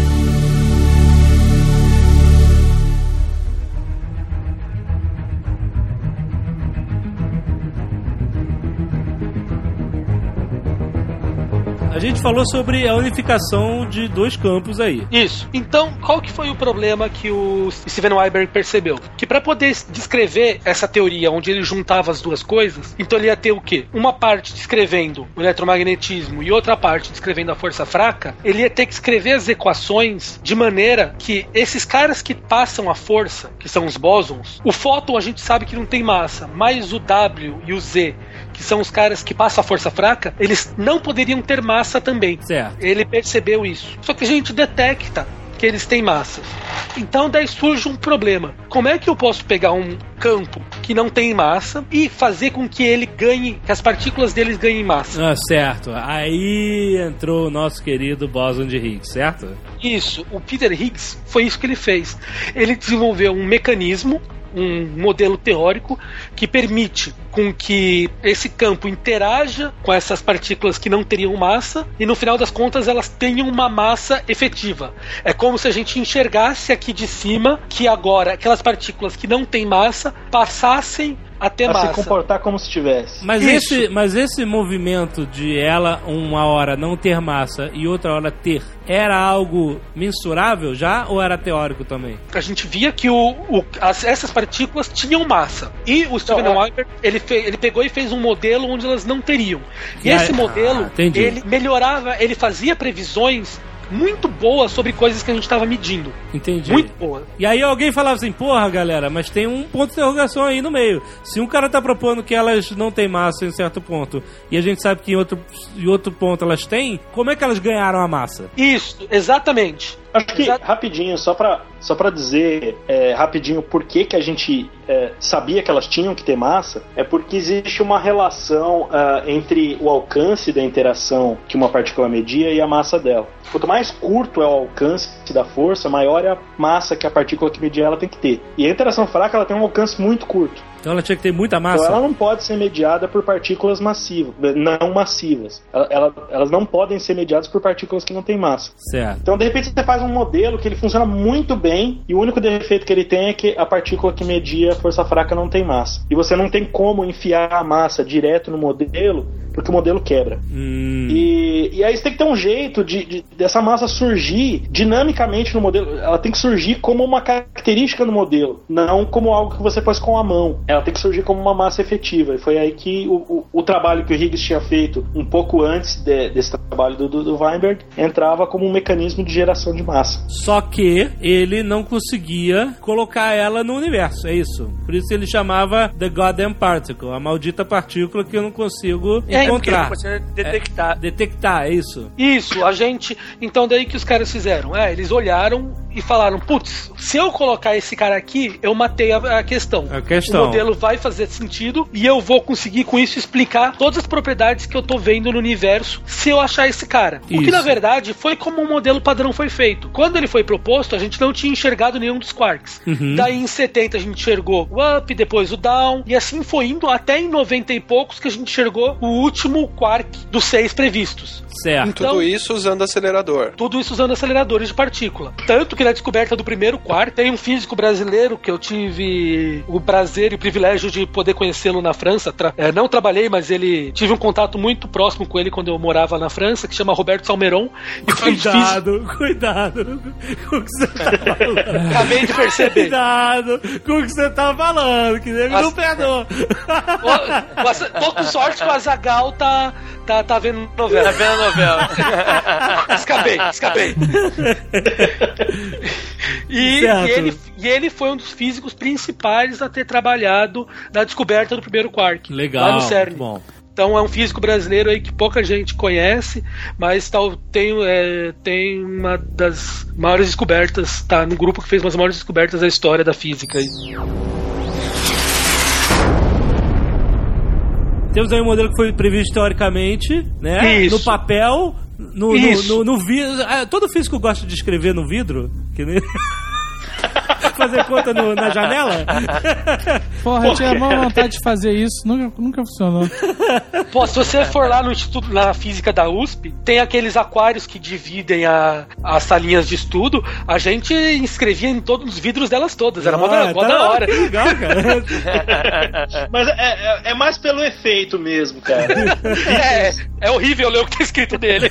A gente falou sobre a unificação de dois campos aí. Isso. Então, qual que foi o problema que o Steven Weinberg percebeu? Que para poder descrever essa teoria onde ele juntava as duas coisas, então ele ia ter o quê? Uma parte descrevendo o eletromagnetismo e outra parte descrevendo a força fraca. Ele ia ter que escrever as equações de maneira que esses caras que passam a força, que são os bósons, o fóton a gente sabe que não tem massa, mas o W e o Z que são os caras que passam a força fraca, eles não poderiam ter massa também. Certo. Ele percebeu isso. Só que a gente detecta que eles têm massa. Então daí surge um problema. Como é que eu posso pegar um campo que não tem massa e fazer com que ele ganhe, que as partículas deles ganhem massa? Ah, certo. Aí entrou o nosso querido bóson de Higgs, certo? Isso. O Peter Higgs foi isso que ele fez. Ele desenvolveu um mecanismo um modelo teórico que permite com que esse campo interaja com essas partículas que não teriam massa e no final das contas elas tenham uma massa efetiva. É como se a gente enxergasse aqui de cima que agora aquelas partículas que não têm massa passassem a ter A massa. se comportar como se tivesse. Mas Isso. esse, mas esse movimento de ela uma hora não ter massa e outra hora ter, era algo mensurável já ou era teórico também? a gente via que o, o- as- essas partículas tinham massa. E o Steven Então, é- Weinberg, ele, fe- ele pegou e fez um modelo onde elas não teriam. E E esse modelo, ah, ele melhorava, ele fazia previsões muito boas sobre coisas que a gente estava medindo. Entendi. Muito boas. E aí alguém falava assim, porra, galera, mas tem um ponto de interrogação aí no meio. Se um cara tá propondo que elas não têm massa em certo ponto, e a gente sabe que em outro, em outro ponto elas têm, como é que elas ganharam a massa? Isso, exatamente. Acho que, Exato. rapidinho, só pra, só pra dizer é, rapidinho por que, que a gente é, sabia que elas tinham que ter massa, é porque existe uma relação ah, entre o alcance da interação que uma partícula media e a massa dela. Quanto mais curto é o alcance da força, maior é a massa que a partícula que media ela tem que ter. E a interação fraca ela tem um alcance muito curto. Então ela tinha que ter muita Então massa? ela não pode ser mediada por partículas massivas, não massivas. Ela- ela- elas não podem ser mediadas por partículas que não têm massa. Certo. Então, de repente, você faz um modelo que ele funciona muito bem e o único defeito que ele tem é que a partícula que media a força fraca não tem massa. E você não tem como enfiar a massa direto no modelo, porque o modelo quebra. Hum, E, e aí você tem que ter um jeito de, de- dessa massa surgir dinamicamente no modelo. Ela tem que surgir como uma característica do modelo, não como algo que você faz com a mão. Ela tem que surgir como uma massa efetiva. E foi aí que o, o- o trabalho que o Higgs tinha feito um pouco antes de- desse trabalho do, do, do Weinberg entrava como um mecanismo de geração de massa. Só que ele não conseguia colocar ela no universo, é isso. Por isso ele chamava The Goddamn Particle, a maldita partícula que eu não consigo É, encontrar. Você detectar. Detectar, é isso. Isso, a gente. Então, daí que os caras fizeram? É, eles olharam e falaram: putz, se eu colocar esse cara aqui, eu matei a, a questão. A questão. O modelo vai fazer sentido e eu vou conseguir com isso explicar todas as propriedades que eu tô vendo no universo se eu achar esse cara. O que Isso. na verdade foi como o modelo padrão foi feito. Quando ele foi proposto, a gente não tinha enxergado nenhum dos quarks. Uhum. Daí em 70 a gente enxergou o up, depois o down, e assim foi indo até em 90 e poucos que a gente enxergou o último quark dos seis previstos. Certo. Então- Tudo isso usando acelerador. Tudo isso usando aceleradores de partícula. Tanto que na descoberta do primeiro quark, tem um físico brasileiro que eu tive o prazer e o privilégio de poder conhecê-lo na França. Tra- é, não trabalhei, mas ele tive um contato muito próximo com ele quando eu morava na França, que chama Roberto Salmeron. E foi um físico. Cuidado, cuidado com o que você tá falando. Acabei de perceber. Cuidado com o que você tá falando, que nego não Nossa. perdoa. Ô, nossa, Tô com sorte que o Azagal tá, tá, tá vendo novela. Tá vendo a novela? escapei, escapei. E, e ele, e ele foi um dos físicos principais a ter trabalhado na descoberta do primeiro quark. Legal. Lá no CERN. Bom. Então é um físico brasileiro aí que pouca gente conhece, mas tal, tem, é, tem uma das maiores descobertas, tá no grupo que fez uma das maiores descobertas da história da física. aí. Temos aí um modelo que foi previsto teoricamente, né? Isso. No papel, no, no, no, no vidro. Ah, todo físico gosta de escrever no vidro. Que nem... fazer conta no- na janela? Porra, eu tinha maior vontade de fazer isso, nunca, nunca funcionou. Pô, se você for lá no Instituto, na física da USP, tem aqueles aquários que dividem a- as salinhas de estudo. A gente inscrevia em todos os vidros delas todas. Era mó da, Ah, mó tá- da hora. Que legal, cara. Mas é, é- é mais pelo efeito mesmo, cara. É, é horrível ler o que tá escrito dele.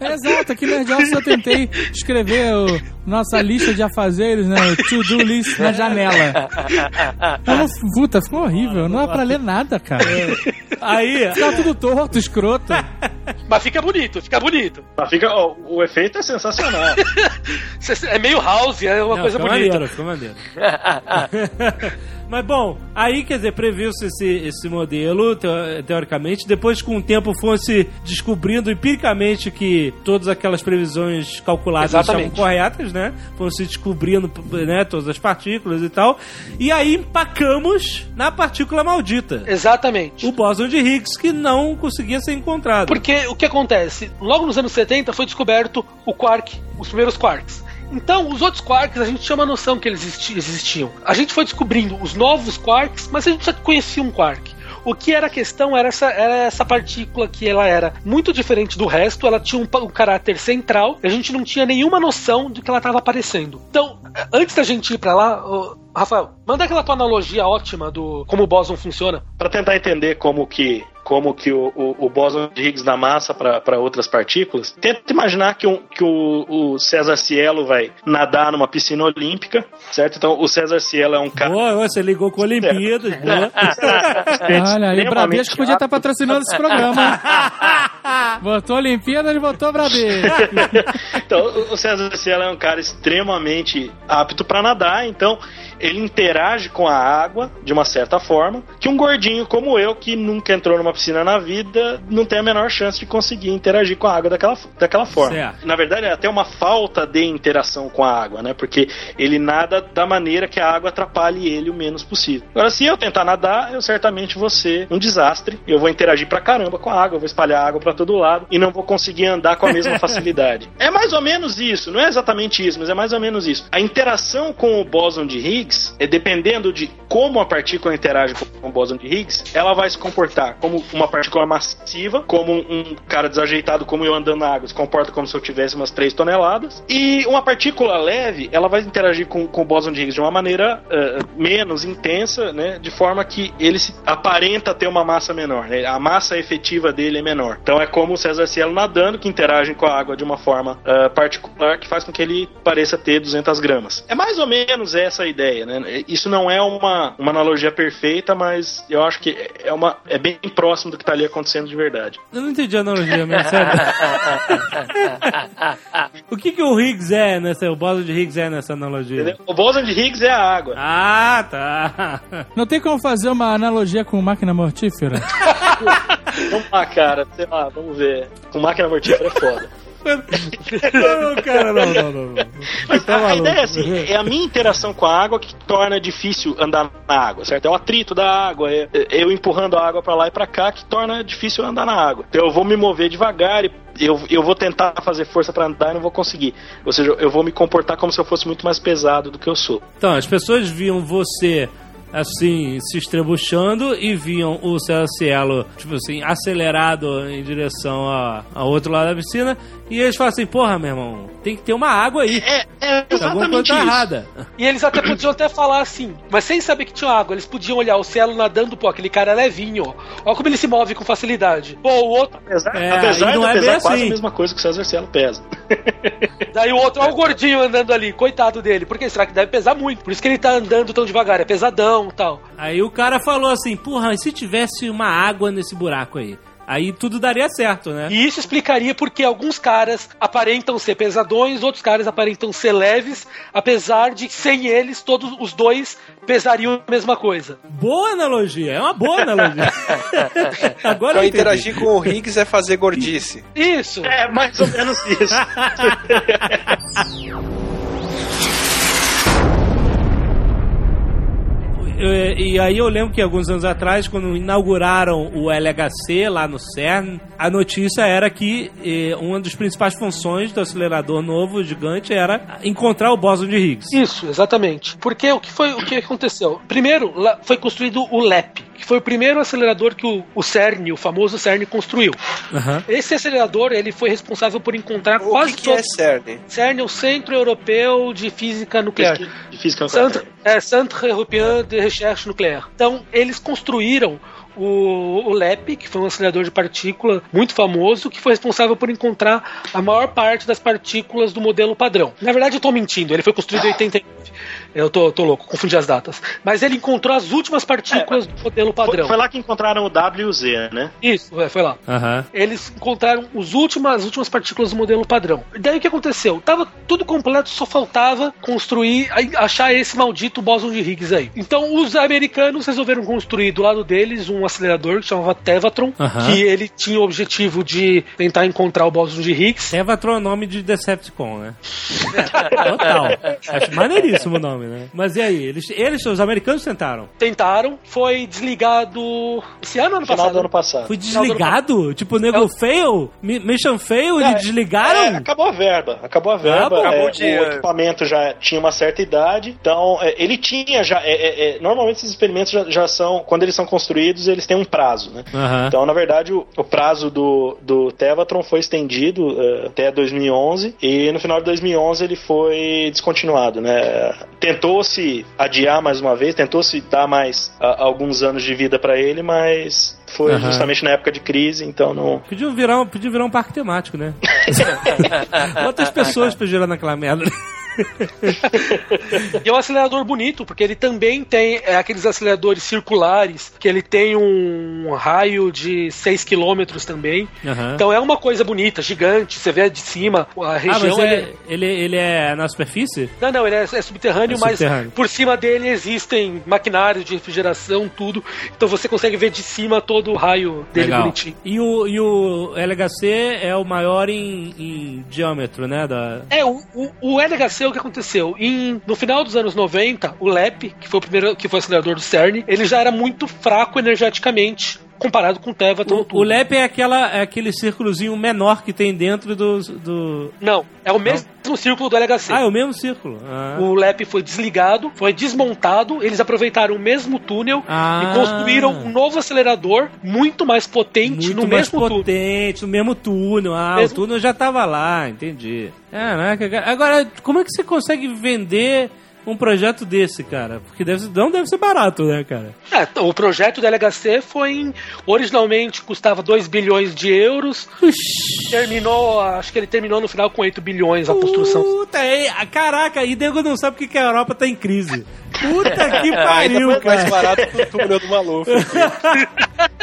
Exato, aqui no Nerd Office eu tentei escrever o, nossa lista de afazeres, né? O to-do list na janela. Não, puta, ficou horrível. Não dá pra ler nada, cara. Aí, Ficava tudo torto, escroto. Mas fica bonito, fica bonito. Mas fica, ó, o efeito é sensacional. É meio house, é uma Não, coisa bonita. maneiro, ficou maneiro. Mas bom, aí quer dizer, previu-se esse, esse modelo, teo- teoricamente. Depois, com o tempo, fosse descobrindo empiricamente que todas aquelas previsões calculadas Exatamente. estavam corretas, né? Foram se descobrindo né, todas as partículas e tal. E aí empacamos na partícula maldita. Exatamente. O bóson de Higgs, que não conseguia ser encontrado. Porque o que acontece? Logo nos anos 70 foi descoberto o quark, os primeiros quarks. Então, os outros quarks, a gente tinha uma noção que eles existi- existiam. A gente foi descobrindo os novos quarks, mas a gente já conhecia um quark. O que era a questão era essa, era essa partícula que ela era muito diferente do resto, ela tinha um, um caráter central, e a gente não tinha nenhuma noção do que ela estava aparecendo. Então, antes da gente ir pra lá, ô, Rafael, manda aquela tua analogia ótima do como o bóson funciona. Para tentar entender como que como que o, o, o bóson de Higgs dá massa para outras partículas, tenta imaginar que, um, que o, o César Cielo vai nadar numa piscina olímpica, certo? Então o César Cielo é um cara Boa, você ligou com Olimpíadas, boa. Olha, aí Bradesco podia estar rápido. patrocinando esse programa. Botou Olimpíada e botou Bradesco. então, o- o César Cielo é um cara extremamente apto para nadar, então ele interage com a água de uma certa forma, que um gordinho como eu, que nunca entrou numa piscina na vida, não tem a menor chance de conseguir interagir com a água daquela, daquela forma. Certo. Na verdade, é até uma falta de interação com a água, né? Porque ele nada da maneira que a água atrapalhe ele o menos possível. Agora, se eu tentar nadar, eu certamente vou ser um desastre. Eu vou interagir pra caramba com a água, eu vou espalhar água pra todo lado e não vou conseguir andar com a mesma facilidade. É mais ou menos isso, não é exatamente isso, mas é mais ou menos isso. A interação com o bóson de Higgs, é dependendo de como a partícula interage com o bóson de Higgs, ela vai se comportar como uma partícula massiva, como um cara desajeitado como eu andando na água, se comporta como se eu tivesse umas 3 toneladas. E uma partícula leve, ela vai interagir com, com o bóson de Higgs de uma maneira eh, menos intensa, né? De forma que ele se aparenta ter uma massa menor, né? A massa efetiva dele é menor. Então é como o César Cielo nadando, que interagem com a água de uma forma eh, particular, que faz com que ele pareça ter 200 gramas. É mais ou menos essa a ideia, né? Isso não é uma, uma analogia perfeita, mas eu acho que é, uma, é bem próximo do que está ali acontecendo de verdade. Eu não entendi a analogia, mas sério. o que, que o Higgs é nessa. O bóson de Higgs é nessa analogia? Entendeu? O bóson de Higgs é a água. Ah, tá. Não tem como fazer uma analogia com máquina mortífera? Vamos lá, cara. Sei lá, vamos ver. Com máquina mortífera é foda. Não, cara, não, não, não. não. Mas Tá a, maluco. ideia é assim, é a minha interação com a água que torna difícil andar na água, certo? É o atrito da água, é é eu empurrando a água pra lá e pra cá que torna difícil andar na água. Então eu vou me mover devagar e eu, eu vou tentar fazer força pra andar e não vou conseguir. Ou seja, eu vou me comportar como se eu fosse muito mais pesado do que eu sou. Então, as pessoas viam você assim, se estrebuchando e viam o César Cielo, tipo assim, acelerado em direção a- ao outro lado da piscina. E eles falam assim, porra, meu irmão, tem que ter uma água aí. É, é exatamente tá isso. errada. E eles até podiam até falar assim, mas sem saber que tinha água, eles podiam olhar o Cielo nadando, pô, aquele cara é levinho, ó. Olha como ele se move com facilidade. Pô, o outro, Apesar, É, apesar não de é pesar bem quase assim. a mesma coisa que o César Cielo pesa. Daí o outro, ó, o gordinho andando ali, coitado dele. Por que será que deve pesar muito? Por isso que ele tá andando tão devagar, é pesadão tal. Aí o cara falou assim, porra, e se tivesse uma água nesse buraco aí? Aí tudo daria certo, né? E isso explicaria porque alguns caras aparentam ser pesadões, outros caras aparentam ser leves, apesar de sem eles, todos os dois pesariam a mesma coisa. Boa analogia, é uma boa analogia. Agora Então interagir com o Higgs é fazer gordice. Isso! É mais ou menos isso. e aí eu lembro que alguns anos atrás, quando inauguraram o LHC lá no CERN, a notícia era que eh, uma das principais funções do acelerador novo gigante era encontrar o bóson de Higgs. Isso, exatamente. Porque o que foi o que aconteceu? Primeiro, foi construído o LEP, que foi o primeiro acelerador que o, o CERN, o famoso CERN, construiu. Aham. Esse acelerador ele foi responsável por encontrar O quase que, que é CERN? CERN é o Centro Europeu de Física Nuclear. De física Centre, é, Centre Européen de Recherche Nucléaire. Então, eles construíram o, o LEP, que foi um acelerador de partícula muito famoso, que foi responsável por encontrar a maior parte das partículas do modelo padrão. Na verdade, eu estou mentindo, ele foi construído em 89. Eu tô, tô louco, confundi as datas. Mas ele encontrou as últimas partículas do modelo Foi, padrão. foi lá que encontraram o WZ, né? Isso, é, foi lá. Aham. Eles encontraram os últimas, as últimas partículas do modelo padrão. E daí o que aconteceu? Tava tudo completo, só faltava construir, achar esse maldito bóson de Higgs aí. Então os americanos resolveram construir do lado deles um acelerador que chamava Tevatron, Aham. que ele tinha o objetivo de tentar encontrar o bóson de Higgs. Tevatron é o nome de Decepticon, né? Total. Acho maneiríssimo o nome, né? Mas e aí? Eles, eles os americanos tentaram. Tentaram, foi desligado esse ano ou ano No final passado? do ano passado. Foi desligado? Tipo, o nego fail? Mi- Mission fail? É, Eles desligaram? É, acabou a verba. Acabou a verba. bom. é, Acabou o o dinheiro. equipamento já tinha uma certa idade. Então, é, ele tinha já. é, é, é, normalmente esses experimentos já, já são. Quando eles são construídos, eles têm um prazo, né? Aham. Então, na verdade, o, o prazo do, do Tevatron foi estendido eh, até 2011 e no final de 2011 ele foi descontinuado, né? Tentou-se adiar mais uma vez, tentou-se dar mais ah, alguns anos de vida para ele, mas foi Aham. justamente na época de crise, então não. Podiam virar, um- podia virar um parque temático, né? Quantas pessoas pra girar naquela merda? E é um acelerador bonito, porque ele também tem é, aqueles aceleradores circulares, que ele tem um raio de 6 km também. Aham. Então é uma coisa bonita, gigante, você vê de cima, a Ah, região é... ele, ele, ele é na superfície? Não, não, ele é, é subterrâneo, É mas subterrâneo. por cima dele existem maquinários de refrigeração, tudo. Então você consegue ver de cima todo o raio dele Legal. bonitinho. E o, e o LHC é o maior em, em diâmetro, né? Da... É, o, o, o LHC, o que aconteceu? Em, no final dos anos 90, o LEP, que foi o primeiro, que foi acelerador do CERN, ele já era muito fraco energeticamente comparado com o Tevatron. O, o LEP é, aquela, é aquele círculozinho menor que tem dentro do. do... Não, é o mesmo círculo do LHC. Ah, é o mesmo círculo. Ah. O LEP foi desligado, foi desmontado, eles aproveitaram o mesmo túnel Ah. e construíram um novo acelerador muito mais potente Muito no mais mesmo túnel. potente, no mesmo túnel. Ah, Mesmo- o túnel já tava lá, entendi. Caraca, cara. Agora, como é que você consegue vender um projeto desse, cara? Porque deve, não deve ser barato, né, cara? É, o projeto do LHC foi em, originalmente custava 2 bilhões de euros, terminou, acho que ele terminou no final com 8 bilhões a construção. Puta, é, caraca, e nego não sabe porque que a Europa tá em crise. Puta que Ainda pariu, foi mais cara. barato que o túnel do Maluf.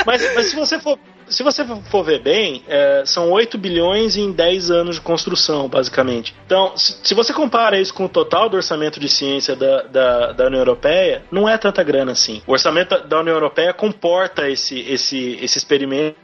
Mas, mas se você for. Se você for ver bem, é, são 8 bilhões em 10 anos de construção, basicamente. Então, se, se você compara isso com o total do orçamento de ciência da, da, da União Europeia, não é tanta grana assim. O orçamento da- União Europeia comporta esse, esse, esse experimento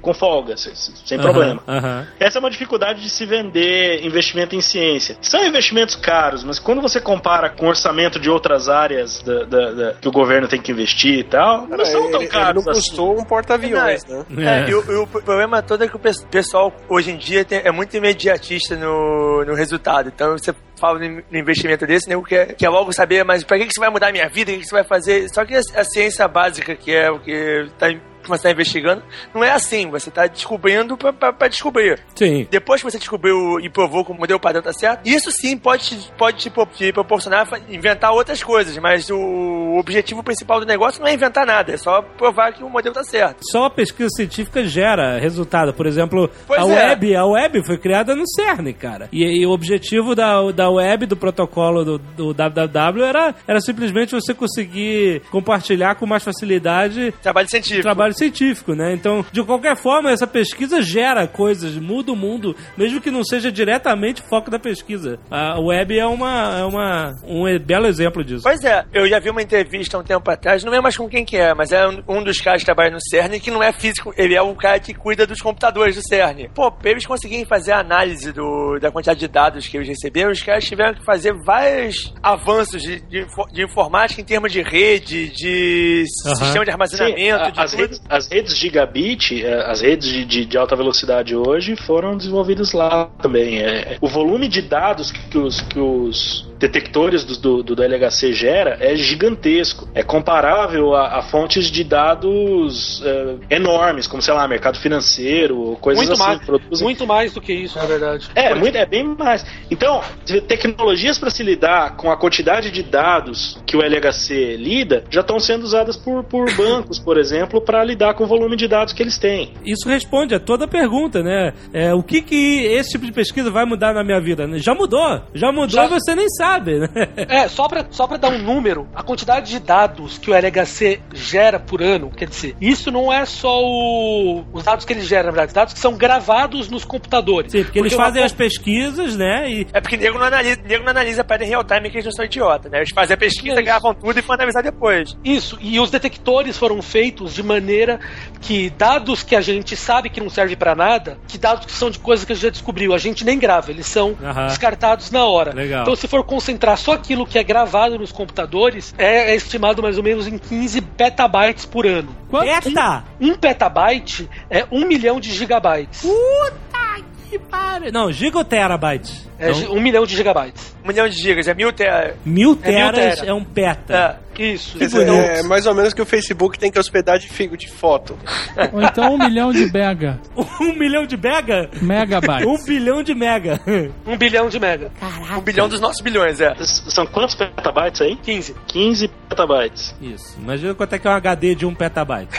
com folga, se- se- sem Aham, problema. aham. Essa é uma dificuldade de se vender investimento em ciência. São investimentos caros, mas quando você compara com o orçamento de outras áreas da- da- da- que o governo tem que investir e tal, não são tão ele, ele caros não assim. custou um porta-aviões, né? É, e, o, e o problema todo é que o pes- pessoal hoje em dia tem- é muito imediatista no, no resultado. Então você fala no investimento desse, né? Quer, quer logo saber, mas pra que, que isso vai mudar a minha vida? O que, que você vai fazer? Só que a, a ciência básica, que é o que tá, que você está investigando, não é assim. Você está descobrindo pra, pra, pra descobrir. Sim. Depois que você descobriu e provou que o modelo padrão tá certo, isso sim pode, te- pode te, te proporcionar inventar outras coisas, mas o objetivo principal do negócio não é inventar nada, é só provar que o modelo tá certo. Só a pesquisa científica gera resultado. Por exemplo, Pois a é. web, a web foi criada no CERN, cara. E, e o objetivo da, da web, do protocolo do, do www, era, era simplesmente você conseguir compartilhar com mais facilidade Trabalho científico. trabalho científico, né? Então, de qualquer forma, essa pesquisa gera coisas, muda o mundo, mesmo que não seja diretamente foco da pesquisa. A web é uma, é uma um belo exemplo disso. Pois é, eu já vi uma entrevista um tempo atrás, não lembro mais com quem que é, mas é um, dos caras que trabalha no CERN que não é físico, ele é o cara que cuida dos computadores do CERN. Pô, pra eles conseguirem fazer a análise do, da quantidade de dados que eles receberam, os caras tiveram que fazer vários avanços de, de, de informática em termos de rede, de Aham. sistema de Sim, armazenamento, a- de as, tudo. redes, as redes gigabit, eh, as redes de, de- de alta velocidade hoje foram desenvolvidas lá também. É, o volume de dados que os, que os detectores do, do, do LHC gera é gigantesco. É comparável a, a fontes de dados eh, enormes, como sei lá, mercado financeiro, coisas Muito assim. mais, muito mais do que isso, na verdade. é, muito, é bem mais. Então, tecnologias para se lidar com a quantidade de dados que o LHC lida já estão sendo usadas por, por bancos, por exemplo, para lidar com o volume de dados que eles têm. Isso responde a toda a pergunta, né? É, o que que esse tipo de pesquisa vai mudar na minha vida? Já mudou. Já mudou Já. e você nem sabe, né? É, só pra, só pra dar um número, a quantidade de dados que o LHC gera por ano, quer dizer, isso não é só o- os dados que ele gera, na verdade, os dados que são gravados nos computadores. Sim, porque eles uma fazem co- as pesquisas, né? E É porque nego não analisa, nego não analisa para em real time que eles não são idiota, né? Eles fazem a pesquisa, Isso. gravam tudo e vão analisar depois. Isso, e os detectores foram feitos de maneira que dados que a gente sabe que não serve pra nada, que dados que são de coisas que a gente já descobriu, a gente nem grava, eles são descartados na hora. Legal. Então, se for concentrar só aquilo que é gravado nos computadores, é, é estimado mais ou menos em 15 petabytes por ano. Quanto? Eita! Um petabyte é um milhão de gigabytes. Puta que pariu! Não, gigoterabyte. É gi- um milhão de gigabytes. Um milhão de gigas, é mil tera. Mil É mil teras tera. é um peta. É. Isso. Quer dizer, é mais ou menos que o Facebook tem que hospedar de, figo de foto. Ou então um milhão de mega. Um milhão de mega? Megabytes. Um bilhão de mega. Um bilhão de mega. Um bilhão dos nossos bilhões, é. São quantos petabytes aí? 15. 15 petabytes. Isso. Imagina quanto é que é um HD de um petabyte.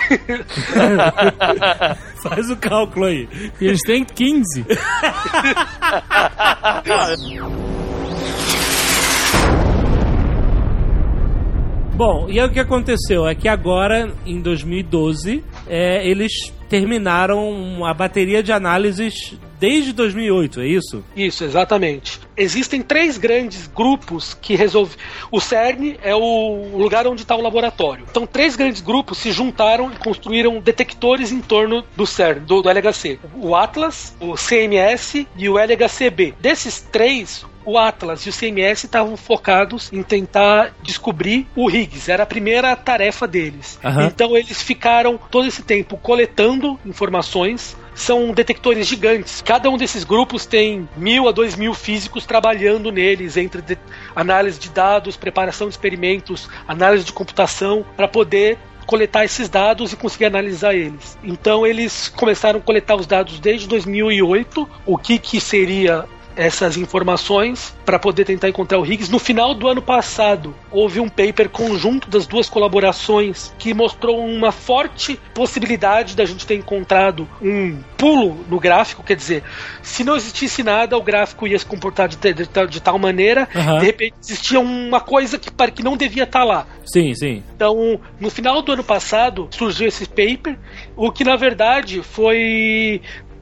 Faz o cálculo aí. E eles têm 15. Bom, e aí o que aconteceu? É que agora, em 2012, é, eles terminaram a bateria de análises desde 2008, é isso? Isso, exatamente. Existem três grandes grupos que resolvem. O CERN é o lugar onde está o laboratório. Então, três grandes grupos se juntaram e construíram detectores em torno do CERN, do, do LHC: o Atlas, o CMS e o LHCb. Desses três, o Atlas e o CMS estavam focados em tentar descobrir o Higgs. Era a primeira tarefa deles. Aham. Então eles ficaram todo esse tempo coletando informações. São detectores gigantes. Cada um desses grupos tem mil a dois mil físicos trabalhando neles, entre de- análise de dados, preparação de experimentos, análise de computação, para poder coletar esses dados e conseguir analisar eles. Então eles começaram a coletar os dados desde 2008, o que, que seria essas informações para poder tentar encontrar o Higgs. No final do ano passado, houve um paper conjunto das duas colaborações que mostrou uma forte possibilidade da gente ter encontrado um pulo no gráfico, quer dizer, se não existisse nada, o gráfico ia se comportar de, de- de tal- de tal maneira, Aham. de repente existia uma coisa que, que não devia estar lá. Sim, sim. Então, no final do ano passado, surgiu esse paper, o que na verdade foi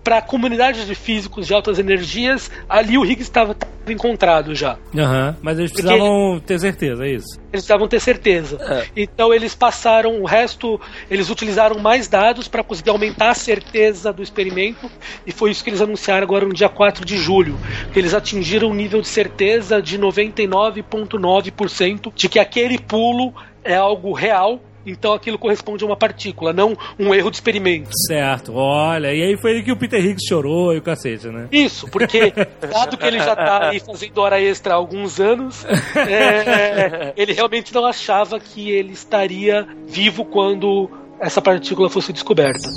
para a comunidade de físicos de altas energias, ali o Higgs estava encontrado já. Aham. Mas eles Porque- precisavam ter certeza, é isso. Eles precisavam ter certeza. Então eles passaram o resto, eles utilizaram mais dados para conseguir aumentar a certeza do experimento e foi isso que eles anunciaram agora no dia 4 de julho, que eles atingiram um nível de certeza de 99.9% de que aquele pulo é algo real. Então aquilo corresponde a uma partícula, não um erro de experimento. Certo, olha. E aí foi que o Peter Higgs chorou e o cacete, né? Isso, porque dado que ele já tá aí fazendo hora extra há alguns anos, é, ele realmente não achava que ele estaria vivo quando essa partícula fosse descoberta.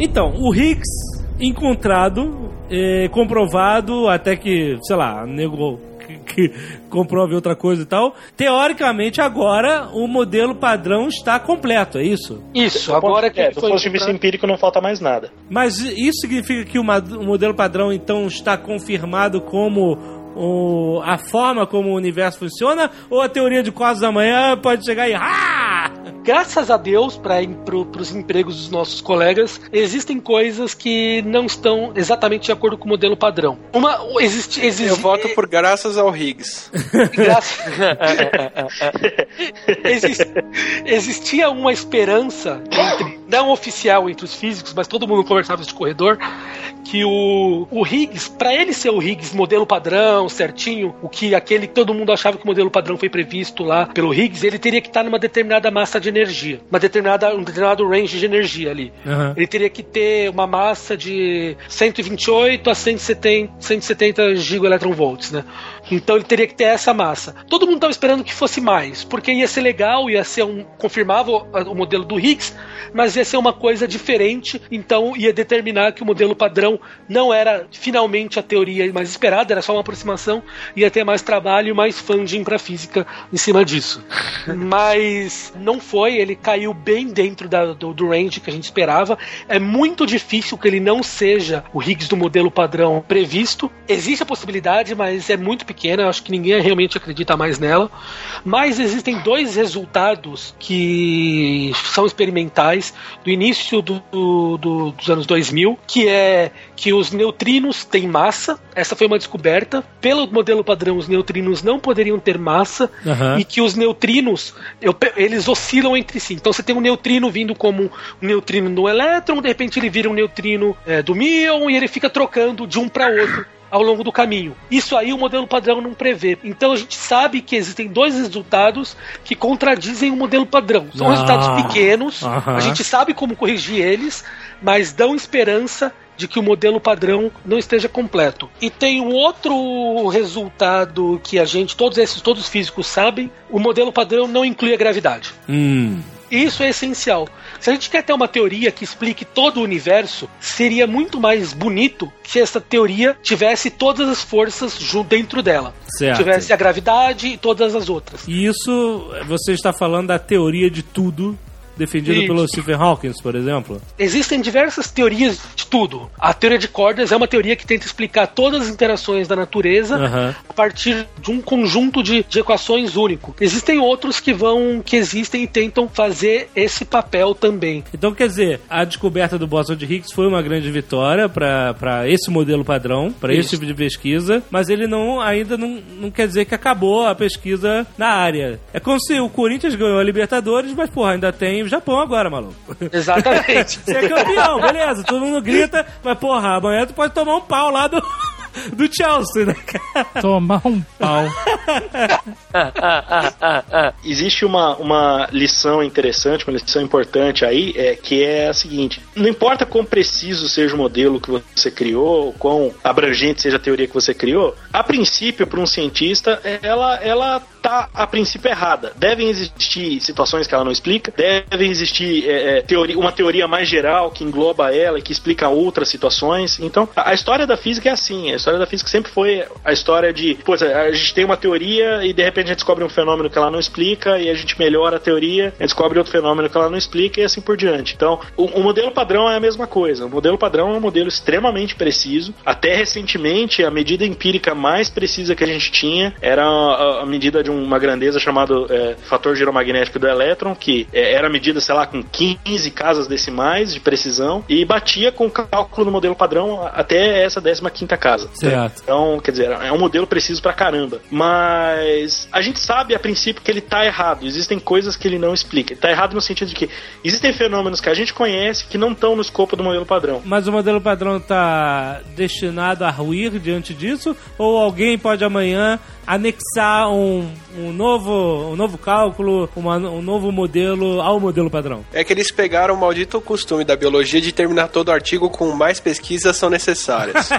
Então, o Higgs encontrado, eh, comprovado, até que, sei lá, nego que, comprove outra coisa e tal. Teoricamente, agora o modelo padrão está completo, é isso? Isso, agora que é, do foi ponto de vista empírico não falta mais nada. Mas isso significa que o modelo padrão, então, está confirmado como o- a forma como o universo funciona? Ou a teoria de quase amanhã pode chegar e. Ah! Graças a Deus, para pro, os empregos dos nossos colegas, existem coisas que não estão exatamente de acordo com o modelo padrão. Uma existe, existe Eu voto por graças ao Higgs. Graças- Exis- existia uma esperança entre- não oficial entre os físicos, mas todo mundo conversava de corredor que o, o Higgs, para ele ser o Higgs modelo padrão, certinho, o que aquele todo mundo achava que o modelo padrão foi previsto lá pelo Higgs, ele teria que estar numa determinada massa de energia, uma determinada um determinado range de energia ali. Aham. Ele teria que ter uma massa de 128 a 170, 170 gigaelectronvolts, né? Então ele teria que ter essa massa. Todo mundo estava esperando que fosse mais, porque ia ser legal, ia ser um. confirmava o, o modelo do Higgs, mas ia ser uma coisa diferente, então ia determinar que o modelo padrão não era finalmente a teoria mais esperada, era só uma aproximação, ia ter mais trabalho e mais funding para física em cima disso. Mas não foi, ele caiu bem dentro da- do, do range que a gente esperava. É muito difícil que ele não seja o Higgs do modelo padrão previsto. Existe a possibilidade, mas é muito pequena, acho que ninguém realmente acredita mais nela. Mas existem dois resultados que são experimentais do início do- do- do- dos anos 2000, que é que os neutrinos têm massa. Essa foi uma descoberta. Pelo modelo padrão, os neutrinos não poderiam ter massa Aham. e que os neutrinos eu eles oscilam entre si. Então você tem um neutrino vindo como um neutrino do elétron, de repente ele vira um neutrino é, do míon e ele fica trocando de um para outro ao longo do caminho. Isso aí o modelo padrão não prevê. Então a gente sabe que existem dois resultados que contradizem o modelo padrão. São Ah. resultados pequenos, Aham. a gente sabe como corrigir eles, mas dão esperança de que o modelo padrão não esteja completo. E tem um outro resultado que a gente, todos esses, todos os físicos sabem, o modelo padrão não inclui a gravidade. Hum. Isso é essencial. Se a gente quer ter uma teoria que explique todo o universo, seria muito mais bonito se essa teoria tivesse todas as forças junto dentro dela. Certo. Tivesse a gravidade e todas as outras. E isso, você está falando da teoria de tudo, defendida Isso. pelo Stephen Hawking, por exemplo? Existem diversas teorias de tudo. A teoria de cordas é uma teoria que tenta explicar todas as interações da natureza Aham. a partir de um conjunto de, de equações único. Existem outros que vão, que existem e tentam fazer esse papel também. Então, quer dizer, a descoberta do bóson de Higgs foi uma grande vitória para esse modelo padrão, para esse tipo de pesquisa, mas ele não ainda não, não quer dizer que acabou a pesquisa na área. É como se o Corinthians ganhou a Libertadores, mas, porra, ainda tem o Japão agora, maluco. Exatamente. Você é campeão, beleza, todo mundo grita, mas, porra, amanhã tu pode tomar um pau lá do, do Chelsea, né, cara? Tomar um pau. Existe uma, uma lição interessante, uma lição importante aí, é, que é a seguinte: não importa quão preciso seja o modelo que você criou, quão abrangente seja a teoria que você criou, a princípio, para um cientista, ela, ela tá a princípio errada. Devem existir situações que ela não explica, devem existir é, é, teoria, uma teoria mais geral que engloba ela e que explica outras situações. Então, a, a história da física é assim: a história da física sempre foi a história de, pô, a gente tem uma teoria e de repente a gente descobre um fenômeno que ela não explica e a gente melhora a teoria, e descobre outro fenômeno que ela não explica e assim por diante. Então, o, o modelo padrão é a mesma coisa. O modelo padrão é um modelo extremamente preciso. Até recentemente, a medida empírica mais precisa que a gente tinha era a, a medida de uma grandeza chamada é, fator giromagnético do elétron, que é, era medida, sei lá, com 15 casas decimais de precisão e batia com o cálculo do modelo padrão até essa 15 casa. Certo. Então, quer dizer, é um modelo preciso pra caramba. Mas a gente sabe a princípio que ele tá errado. Existem coisas que ele não explica. Ele tá errado no sentido de que existem fenômenos que a gente conhece que não estão no escopo do modelo padrão. Mas o modelo padrão está destinado a ruir diante disso? Ou alguém pode amanhã anexar um, um, novo, um novo cálculo, uma- um novo modelo ao modelo padrão? É que eles pegaram o maldito costume da biologia de terminar todo artigo com mais pesquisas são necessárias.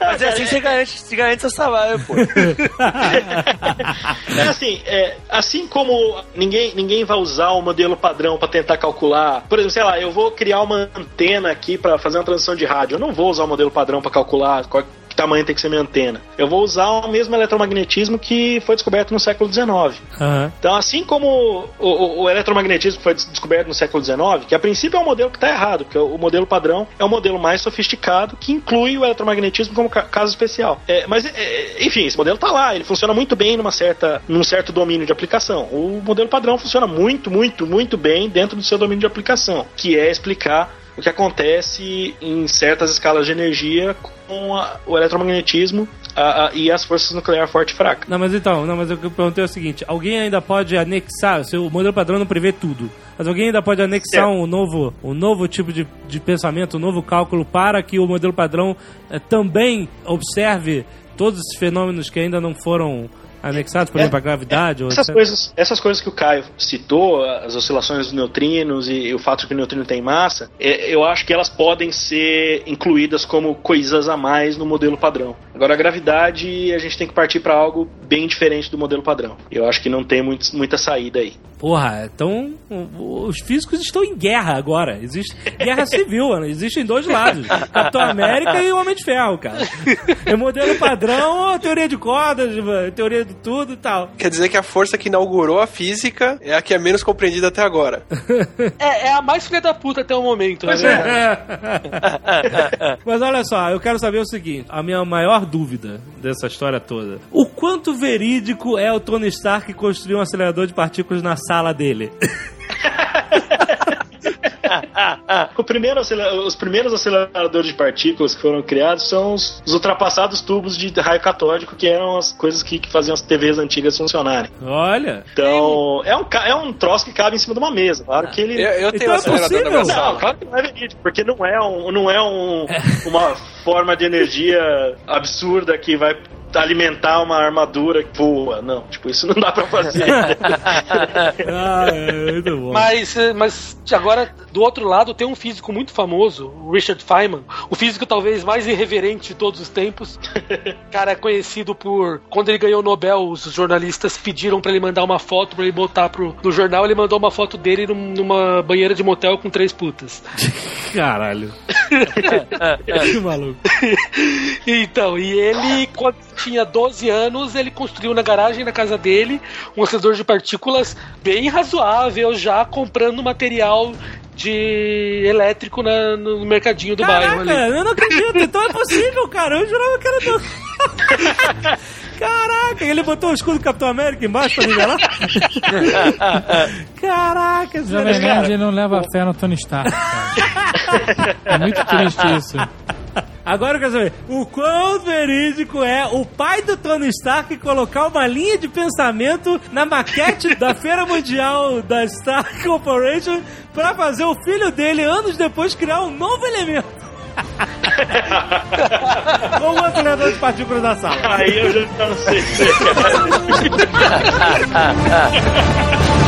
Mas é assim que você garante, se garante seu salário, pô. É assim, é, assim como ninguém, ninguém vai usar o modelo padrão para tentar calcular, por exemplo, sei lá, eu vou criar uma antena aqui para fazer uma transmissão de rádio. Eu não vou usar o modelo padrão para calcular qual- tamanho tem que ser minha antena. Eu vou usar o mesmo eletromagnetismo que foi descoberto no século XIX. Aham. Então, assim como o, o- o eletromagnetismo foi des- descoberto no século XIX, que a princípio é um modelo que está errado, porque o, o modelo padrão é um modelo mais sofisticado que inclui o eletromagnetismo como ca- caso especial. É, mas, é, enfim, esse modelo está lá, ele funciona muito bem numa certa, num certo domínio de aplicação. O modelo padrão funciona muito, muito, muito bem dentro do seu domínio de aplicação, que é explicar o que acontece em certas escalas de energia com a- o eletromagnetismo a- a- e as forças nuclear forte e fraca. Não, mas então, não, mas eu perguntei o seguinte: alguém ainda pode anexar, se o modelo padrão não prevê tudo, mas alguém ainda pode anexar É. um novo, um novo tipo de, de pensamento, um novo cálculo para que o modelo padrão eh, também observe todos esses fenômenos que ainda não foram anexados, por É, exemplo, a gravidade? ou Essas etc. coisas, essas coisas que o Caio citou, as oscilações dos neutrinos e, o fato de que o neutrino tem massa, é, eu acho que elas podem ser incluídas como coisas a mais no modelo padrão. Agora, a gravidade, a gente tem que partir para algo bem diferente do modelo padrão. Eu acho que não tem muito, muita saída aí. Porra, então os físicos estão em guerra agora. Existe guerra civil, né? existem dois lados: Capitão América e o Homem de Ferro, cara. É modelo padrão, teoria de cordas, teoria de tudo e tal. Quer dizer que a força que inaugurou a física é a que é menos compreendida até agora. É, é a mais filha da puta até o momento, né? É. Mas olha só, eu quero saber o seguinte: a minha maior dúvida dessa história toda. O quanto verídico é o Tony Stark construir um acelerador de partículas na sala dele? O primeiro acelera- os primeiros aceleradores de partículas que foram criados são os, os ultrapassados tubos de raio catódico, que eram as coisas que, que faziam as TVs antigas funcionarem. Olha. Então, é um, é um troço que cabe em cima de uma mesa. Claro que ele. Eu, eu tenho Então um é acelerador na possível? minha Não, sala. claro que não é verídico, porque não é, um, não é um, uma forma de energia absurda que vai alimentar uma armadura que voa. Não, tipo, isso não dá pra fazer. Ah, é muito bom. Mas, eh, mas agora, do outro lado, tem um físico muito famoso, o Richard Feynman, o físico talvez mais irreverente de todos os tempos. cara é conhecido por. Quando ele ganhou o Nobel, os jornalistas pediram pra ele mandar uma foto pra ele botar pro, no jornal. Ele mandou uma foto dele num- numa banheira de motel com três putas. Caralho. que maluco. Então, e ele, quando tinha 12 anos, ele construiu na garagem da casa dele um acelerador de partículas bem razoável, já comprando material de elétrico na- no mercadinho do bairro Caraca, ali. eu não acredito. Então é possível, cara. Eu jurava que era do... Caraca, ele botou o escudo do Capitão América embaixo pra nivelar? Caraca, Jovem cara- Nerd não leva fé no Tony Stark, cara. É muito triste isso. Agora eu quero saber, o quão verídico é o pai do Tony Stark colocar uma linha de pensamento na maquete da Feira Mundial da Stark Corporation pra fazer o filho dele, anos depois, criar um novo elemento. Ou um acelerador de partículas da sala. Aí eu já não sei.